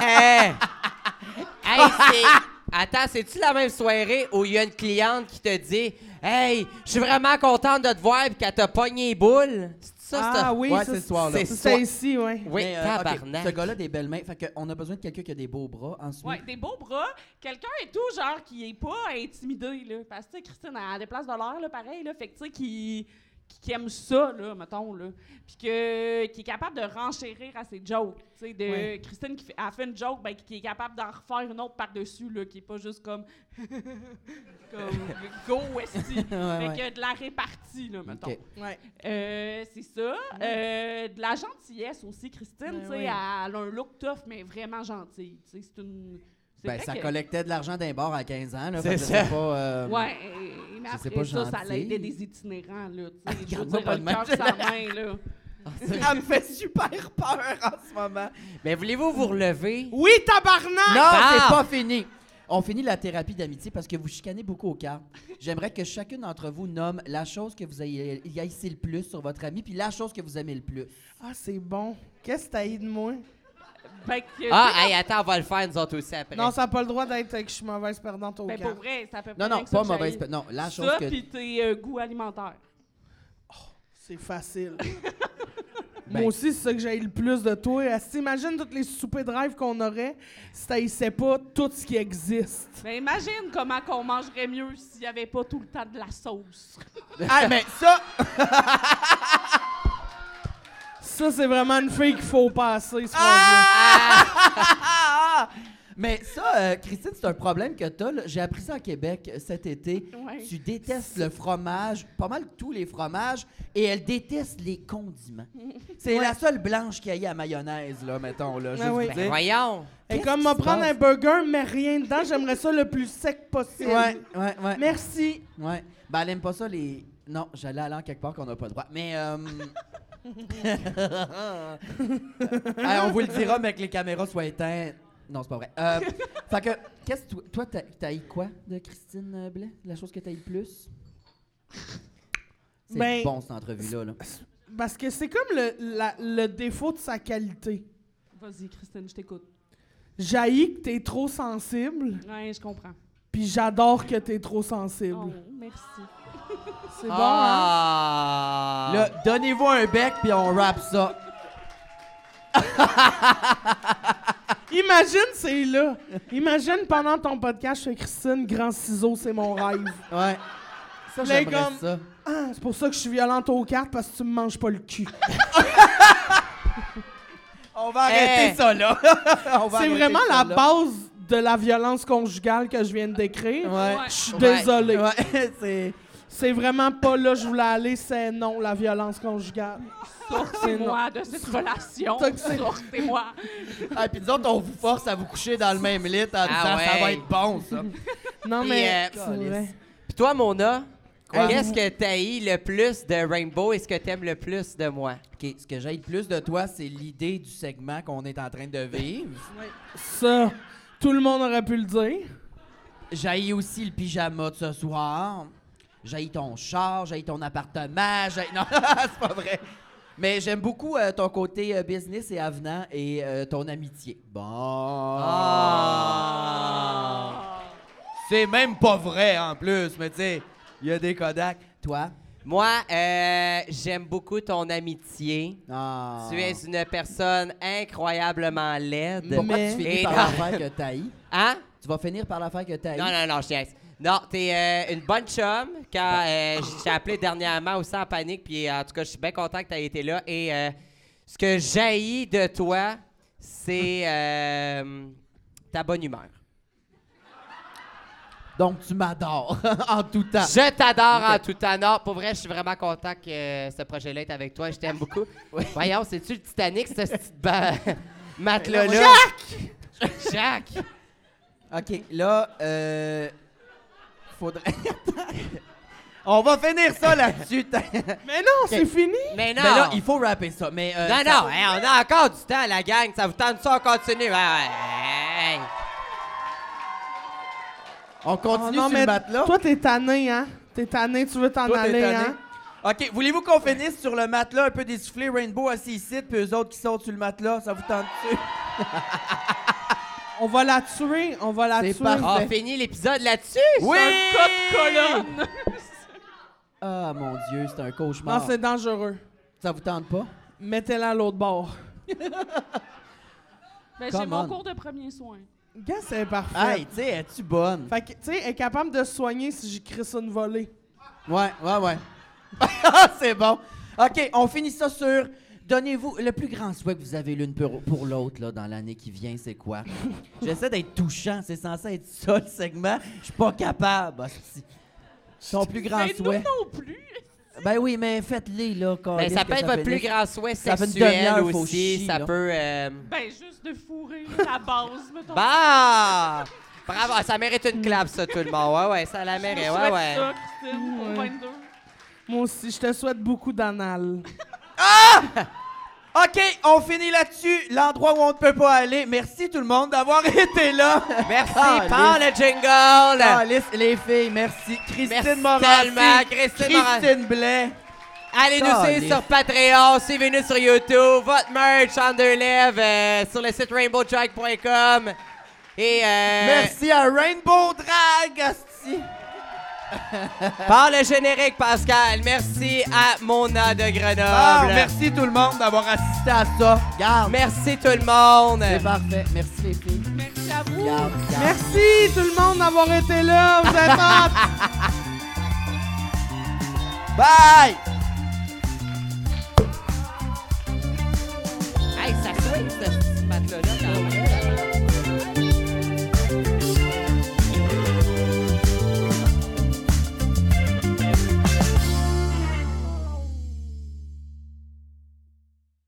Hey! [LAUGHS] hey, c'est. Attends, c'est-tu la même soirée où il y a une cliente qui te dit Hey, je suis vraiment contente de te voir et qu'elle t'a pogné les boules? C'est ça, ah c'est- oui, Ouais, c'est ce soir-là. c'est C'est ça. ça ici, ouais. Oui, Mais, euh. Ce gars-là, des belles mains. Fait qu'on a besoin de quelqu'un qui a des beaux bras. Ensuite, Ouais, des beaux bras. Quelqu'un et tout, genre, qui est pas intimidé, là. Parce que, tu sais, Christine, elle a des places de l'air, là, pareil, là. Fait que, tu sais, qui, qui, qui aime ça, là, mettons, là. Puis que, qui est capable de renchérir à ses jokes. Tu sais, de. Christine qui fait, elle fait une joke, ben, qui est capable d'en refaire une autre par-dessus, là, qui est pas juste comme. [LAUGHS] comme. Go, esti. [LAUGHS] Ouais, fait ouais. que de la répartie, là, mettons. Ouais. Euh, c'est ça. Euh, de la gentillesse aussi, Christine. Ben tu sais, oui. Elle a un look tough, mais vraiment gentille. tu sais, C'est une. Ben, ça que- collectait de l'argent d'un bar à 15 ans. là, C'est ça. pas, euh, Ouais, mais après pas, ça, ça l'aidait des itinérants, là. tu sais. Je veux Regarde-moi dire, pas le cœur sa main, là. [LAUGHS] Elle me fait super peur en ce moment. Mais voulez-vous vous relever? Oui, tabarnak! Non, Bah! c'est pas fini. On finit la thérapie d'amitié parce que vous chicanez beaucoup au cartes. J'aimerais que chacune d'entre vous nomme la chose que vous ayez- le plus sur votre ami, puis la chose que vous aimez le plus. Ah, c'est bon. Qu'est-ce que t'as eu de moi? Fait que, Ah, hey, attends, on va le faire nous autres aussi après. Non, ça n'a pas le droit d'être que je suis mauvaise perdante au ben, camp. pour vrai, ça peut Non, non, pas mauvaise. Non, la chose Ça, que. puis tes euh, goûts alimentaires. C'est facile. [LAUGHS] Ben- Moi aussi, c'est ça que j'ai le plus de toi. Asti, Imagine tous les soupers de rêve qu'on aurait si t'haïssais pas tout ce qui existe. Ben, imagine comment qu'on mangerait mieux s'il n'y avait pas tout le temps de la sauce. Ah, mais ça, [LAUGHS] Ça, c'est vraiment une fille qu'il faut passer. ce Ah! [LAUGHS] mais ça, euh, Christine, c'est un problème que t'as. là. J'ai appris ça à Québec euh, cet été. Ouais. Tu détestes le fromage, pas mal tous les fromages, et elle déteste les condiments. [LAUGHS] C'est la seule blanche qui a à mayonnaise, là, mettons. Là, juste Ah oui. Ben, voyons. Et comme se prendre un burger, mais rien dedans, j'aimerais ça le plus sec possible. Ouais, ouais, ouais. Merci. Ouais. Ben, elle aime pas ça, les. Non, j'allais aller en quelque part qu'on n'a pas le droit. Mais. euh, [LAUGHS] Hey, on vous le dira, mais que les caméras soient éteintes. Non, c'est pas vrai. Euh, [LAUGHS] fait que, qu'est-ce que toi- toi, t'as t'as eu quoi de Christine euh, Blais? La chose que t'as eu le plus? C'est Ben- bon, cette entrevue-là. Là. Parce que c'est comme le, la- le défaut de sa qualité. Vas-y, Christine, je t'écoute. J'haïs que t'es trop sensible, Ouais, je comprends. puis j'adore que t'es trop sensible. Oh, merci. C'est bon, hein? Ah! Là, donnez-vous un bec, puis on rappe ça. [LAUGHS] Imagine, c'est là. Imagine pendant ton podcast, je fais Christine, grand ciseau, c'est mon rêve. Ouais. Ça, j'aimerais comme- ça. Ah, c'est pour ça que je suis violente aux cartes parce que tu me manges pas le cul. [LAUGHS] On va arrêter ça, là. [LAUGHS] C'est vraiment ça, la là. base de la violence conjugale que je viens de décrire. Ouais. Je suis Ouais. désolé. Ouais, c'est... C'est vraiment pas là je voulais aller, c'est non, la violence conjugale. Sortez-moi de cette relation. Sortez-moi. Ah, puis nous autres, on vous force à vous coucher dans le même lit en disant Ah ça va ouais. être bon, ça. [LAUGHS] Non, mais. euh. Puis toi, Mona, qu'est-ce que t'haïs le plus de Rainbow et ce que t'aimes le plus de moi? OK, ce que j'aille plus de toi, c'est l'idée du segment qu'on est en train de vivre. [LAUGHS] Ça, tout le monde aurait pu le dire. J'haïs aussi le pyjama de ce soir. J'haïs ton char, j'haïs ton appartement, j'haïs... [LAUGHS] Non, c'est pas vrai. Mais j'aime beaucoup euh, ton côté euh, business et avenant et euh, ton amitié. Bon. Ah. C'est même pas vrai en plus, mais tu sais, il y a des Kodak. Toi? Moi, euh, j'aime beaucoup ton amitié. Ah. Tu es une personne incroyablement laide. Pourquoi Mais- tu finis Et par non. la faire que t'haïs? Hein? Tu vas finir par la faire que t'haïs? Non, non, non, je. Non, t'es euh, une bonne chum. Quand euh, je t'ai appelé dernièrement aussi en panique, puis euh, en tout cas, je suis bien content que tu aies été là. Et euh, ce que jaillit de toi, c'est ta bonne humeur. Donc tu m'adores [LAUGHS] en tout temps. Je t'adore en tout temps. Non, pour vrai, je suis vraiment content que ce projet-là est avec toi. Je t'aime beaucoup. [LAUGHS] Voyons, c'est-tu le Titanic, ce petit ba- matelas-là? Jacques! Jacques! [LAUGHS] OK, là, euh... Faudrait... On va finir ça là-dessus. Mais non, c'est fini. Mais non! Mais là, il faut rapper ça. Mais, euh, Non, ça- non, hey, on a encore du temps, la gang. Ça vous tente ça, on continue? Hey. On continue Oh non, sur mais le matelas. Toi, t'es tanné, hein? T'es tanné, tu veux t'en aller, tanné? hein? OK, voulez-vous qu'on finisse sur le matelas un peu dessoufflé, Rainbow assis ici, puis eux autres qui sautent sur le matelas, ça vous tente-tu? [LAUGHS] On va la tuer, on va la C'est tuer. On a fini l'épisode là-dessus? Oui! Colonne. [LAUGHS] Ah, mon Dieu, c'est un Non, cauchemar. c'est dangereux. ça vous tente pas? Mettez-la à l'autre bord. [LAUGHS] Ben, j'ai mon on. cours de premiers soins. Gars, c'est parfait. Hey, tu sais, es-tu bonne? Fait que, tu sais, elle est capable de se soigner si j'écris ça une volée. Ouais, ouais, ouais. [LAUGHS] Ah, c'est bon. OK, on finit ça sur... Donnez-vous le plus grand souhait que vous avez l'une pour, pour l'autre là, dans l'année qui vient, c'est quoi? [LAUGHS] J'essaie d'être touchant, c'est censé être ça le segment. Je suis pas capable. hostie. Ton plus grand Mais nous souhait. non plus. Ben oui, mais faites-les là. Ben, ça peut être votre plus grand souhait Ça fait une sexuel demi-heure, faut aussi. chier, ça là. peut. euh, Ben, juste de fourrer la base, mettons. Bah! Bravo, ça mérite une clap, ça, tout le monde. Ouais, ouais, ça la Je mérite. Ouais, souhaite ouais. ça, Christine, pour Ouais. 22. Moi aussi, je te souhaite beaucoup d'anal. [LAUGHS] OK, on finit là-dessus. L'endroit où on ne peut pas aller. Merci tout le monde d'avoir [LAUGHS] été là. Merci, Ah, par le jingle! Alice, les filles, merci. Christine tellement, Christine. Christine Blais. Allez nous suivre sur Patreon, suivez-nous sur YouTube, votre merch Underlev euh, sur le site rainbowjack.com. Et euh, Merci à Rainbow Drag. asti. Par le générique, Pascal. Merci à Mona de Grenoble. Oh, merci tout le monde d'avoir assisté à ça. Merci tout le monde. C'est parfait. Merci les filles. Merci à vous. Merci tout le monde d'avoir été là. Vous êtes [LAUGHS] Bye.